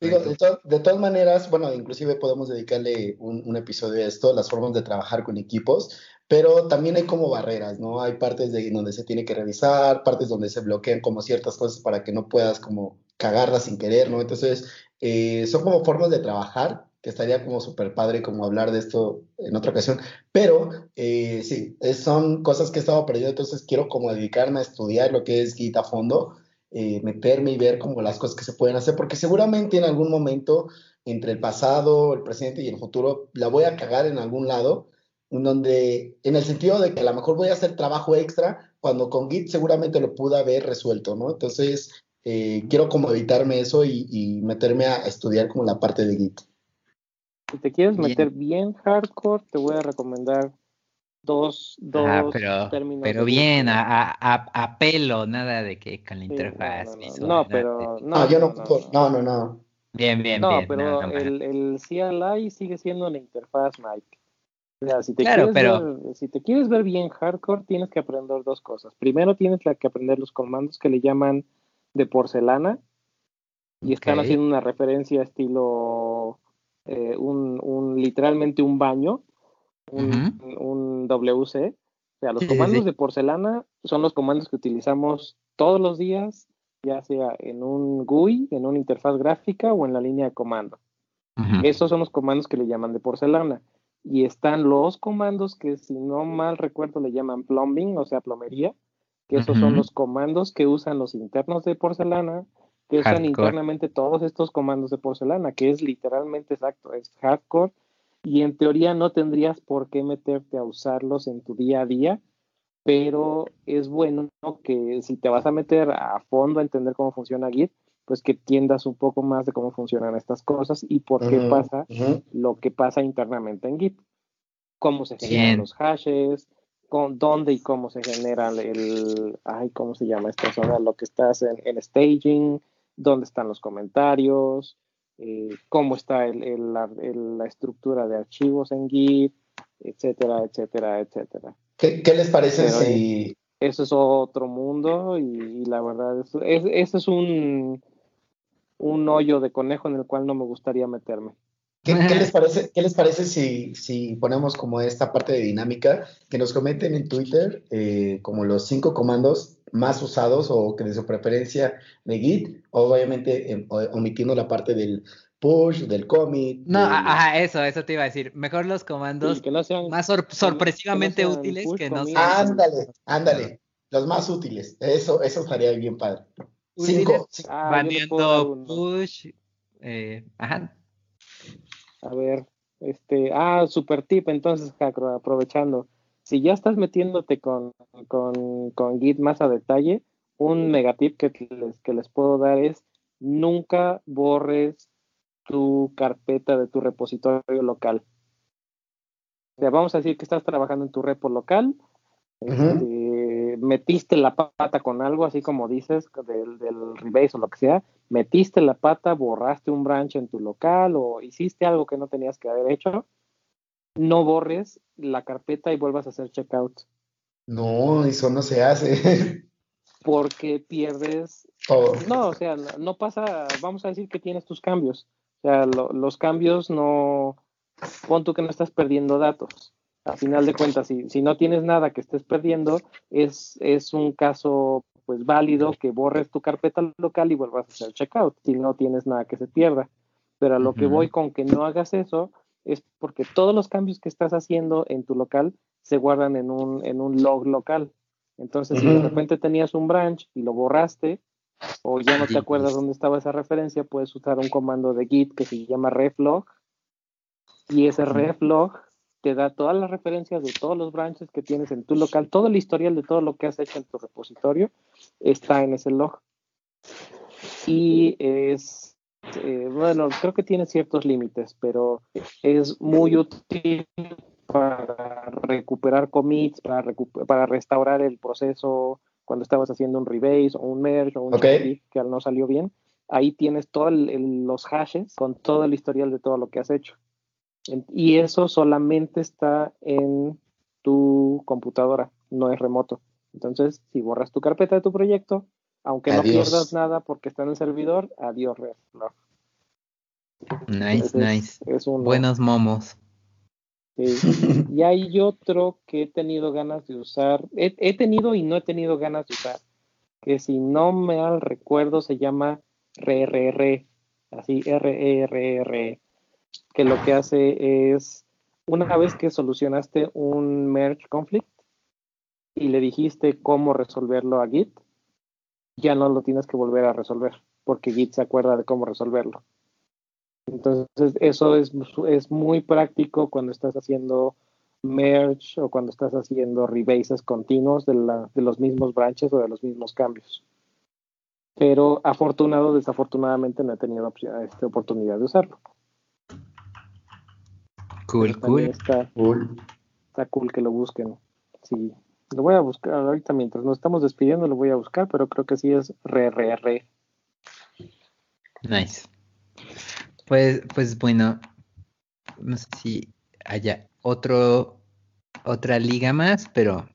Digo, de, to- de todas maneras, bueno, inclusive podemos dedicarle un, un episodio a esto, las formas de trabajar con equipos, pero también hay como barreras, ¿no? Hay partes de donde se tiene que revisar, partes donde se bloquean como ciertas cosas para que no puedas como cagarlas sin querer, ¿no? Entonces, eh, son como formas de trabajar, que estaría como súper padre como hablar de esto en otra ocasión, pero eh, sí, es- son cosas que he estado aprendiendo, entonces quiero como dedicarme a estudiar lo que es Git a fondo eh, meterme y ver como las cosas que se pueden hacer, porque seguramente en algún momento entre el pasado, el presente y el futuro la voy a cagar en algún lado, en donde, en el sentido de que a lo mejor voy a hacer trabajo extra, cuando con Git seguramente lo pude haber resuelto, ¿no? Entonces, eh, quiero como evitarme eso y, y meterme a estudiar como la parte de Git. Si te quieres Bien. meter bien hardcore, te voy a recomendar dos, dos Ah, pero, términos pero bien, a, a, a, a pelo, nada de que con la Sí, interfaz no, no, visual, no, pero de- no, No, yo no, no, no, no, no. Bien, bien, No, bien, pero el, el CLI sigue siendo una interfaz, Mike. si te, Claro, quieres pero- ver, si te quieres ver bien hardcore, tienes que aprender dos cosas. Primero tienes la que aprender los comandos que le llaman de porcelana y están haciendo una referencia estilo eh, un, un literalmente un baño, un, un WC. O sea, los Sí, comandos sí. de porcelana son los comandos que utilizamos todos los días, ya sea en un GUI, en una interfaz gráfica o en la línea de comando. Esos son los comandos que le llaman de porcelana. Y están los comandos que, si no mal recuerdo, le llaman plumbing, o sea, plomería. Que esos son los comandos que usan los internos de porcelana, que usan Hardcore. internamente todos estos comandos de porcelana, que es literalmente exacto, es hardcore. Y en teoría no tendrías por qué meterte a usarlos en tu día a día, pero es bueno que si te vas a meter a fondo a entender cómo funciona Git, pues que entiendas un poco más de cómo funcionan estas cosas y por qué pasa lo que pasa internamente en Git. Cómo se generan Bien. los hashes, con, dónde y cómo se genera el, ay, ¿cómo se llama esta zona? Lo que estás en, en staging, dónde están los comentarios, eh, cómo está el- el- la, el- la estructura de archivos en Git, etcétera, etcétera, etcétera. ¿Qué, qué les parece Pero, si, Eso es otro mundo y, y la verdad, es, es, ese es un, un hoyo de conejo en el cual no me gustaría meterme. qué, qué les parece, qué les parece si, si ponemos como esta parte de dinámica, que nos comenten en Twitter eh, como los cinco comandos más usados o que de su preferencia de Git, obviamente em, omitiendo la parte del push, del commit. No, del- ajá, eso, eso te iba a decir. Mejor los comandos que no sean más sor- sorpresivamente que no sean útiles push que no sean Ándale, ándale, los más útiles. Eso, eso estaría bien padre. útiles, Cinco. Ah, uno. push. eh, ajá. A ver, este, ah, super tip, entonces, Jacro, aprovechando. Si ya estás metiéndote con, con, con Git más a detalle, un megatip que les, que les puedo dar es nunca borres tu carpeta de tu repositorio local. O sea, vamos a decir que estás trabajando en tu repo local, este, metiste la pata con algo, así como dices, del, del rebase o lo que sea, metiste la pata, borraste un branch en tu local o hiciste algo que no tenías que haber hecho, no borres la carpeta y vuelvas a hacer checkout, No, eso no se hace. porque pierdes, Todo. no, o sea, no, pasa, vamos a decir que tienes tus cambios, o sea, lo- los cambios no, pon tú que no estás perdiendo datos. A final de cuentas, si, si no tienes nada que estés perdiendo, es, es un caso pues válido que borres tu carpeta local y vuelvas a hacer checkout, si no tienes nada que se pierda. Pero a lo que voy con que no hagas eso es porque todos los cambios que estás haciendo en tu local se guardan en un, en un log local. Entonces, si de repente tenías un branch y lo borraste, o ya no te acuerdas dónde estaba esa referencia, puedes usar un comando de Git que se llama reflog, y ese reflog te da todas las referencias de todos los branches que tienes en tu local, todo el historial de todo lo que has hecho en tu repositorio está en ese log. Y es, eh, bueno, creo que tiene ciertos límites, pero es muy útil para recuperar commits, para, recu- para restaurar el proceso cuando estabas haciendo un rebase o un merge o un Ok. change que no salió bien. Ahí tienes todos los hashes con todo el historial de todo lo que has hecho. Y eso solamente está en tu computadora, no es remoto. Entonces, si borras tu carpeta de tu proyecto, aunque no pierdas nada porque está en el servidor, adiós, reflog. Nice, Entonces, nice. Es Buenos momos. Sí. Y hay otro que he tenido ganas de usar, he, he tenido y no he tenido ganas de usar, que si no me al recuerdo se llama RRR, así RERR, que lo que hace es, una vez que solucionaste un merge conflict y le dijiste cómo resolverlo a Git, ya no lo tienes que volver a resolver, porque Git se acuerda de cómo resolverlo. Entonces, eso es, es muy práctico cuando estás haciendo merge o cuando estás haciendo rebases continuos de, la, de los mismos branches o de los mismos cambios. Pero afortunado desafortunadamente no he tenido opción- este, oportunidad de usarlo. Cool, también cool. Está, Cool. está cool que lo busquen. Sí, lo voy a buscar ahorita mientras nos estamos despidiendo, lo voy a buscar, pero creo que sí es RRR. Nice. Pues, pues bueno, no sé si haya otro, otra liga más, pero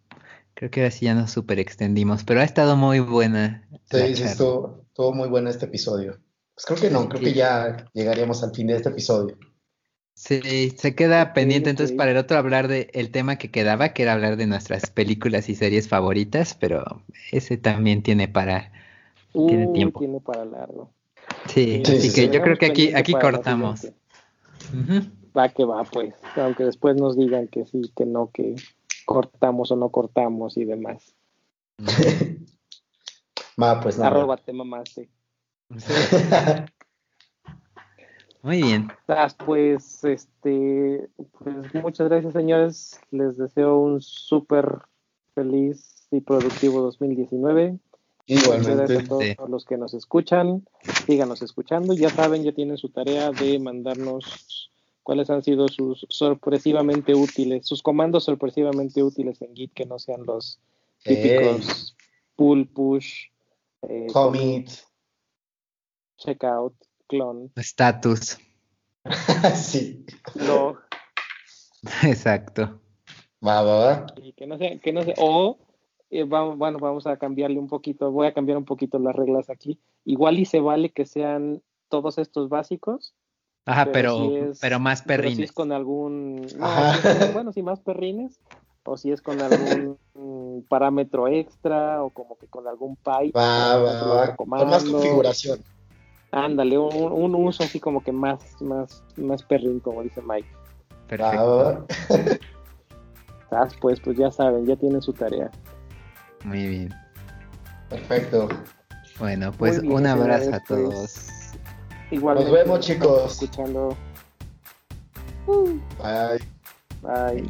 creo que ahora sí ya nos super extendimos. Pero ha estado muy buena. Sí, sí, estuvo, estuvo muy bueno este episodio. Pues creo que no, creo que ya llegaríamos al fin de este episodio. Sí, se queda pendiente entonces para el otro hablar de el tema que quedaba, que era hablar de nuestras películas y series favoritas, pero ese también tiene para tiene tiempo. Tiene para largo. Sí, así que yo creo que aquí aquí cortamos. Va que va, pues, aunque después nos digan que sí, que no, que cortamos o no cortamos y demás. va, pues nada. Arroba te mamaste. Muy bien. Pues, este, pues muchas gracias, señores. Les deseo un súper feliz y productivo 2019. Igualmente. Muchas gracias a todos los que nos escuchan. Síganos escuchando. Ya saben, ya tienen su tarea de mandarnos cuáles han sido sus sorpresivamente útiles, sus comandos sorpresivamente útiles en Git que no sean los típicos pull, push, eh, commit, checkout, clone. Status. sí. Log. Exacto. Va, va, va. Y que no sea, que no sea, o eh, vamos, bueno, vamos a cambiarle un poquito, voy a cambiar un poquito las reglas aquí. Igual y se vale que sean todos estos básicos. Ajá, pero, pero, más perrines. si es con algún, bueno, si más perrines, o si es con algún parámetro extra, o como que con algún pipe. Va, va, va. Con más configuración. Ándale, un, uso así como que más, más, más perrín, como dice Mike. Perfecto. Ah, pues, pues ya saben, ya tienen su tarea. Muy bien. Perfecto. Bueno, pues un abrazo a pues, todos. Igual. Nos vemos, chicos. Escuchando. Bye. Bye.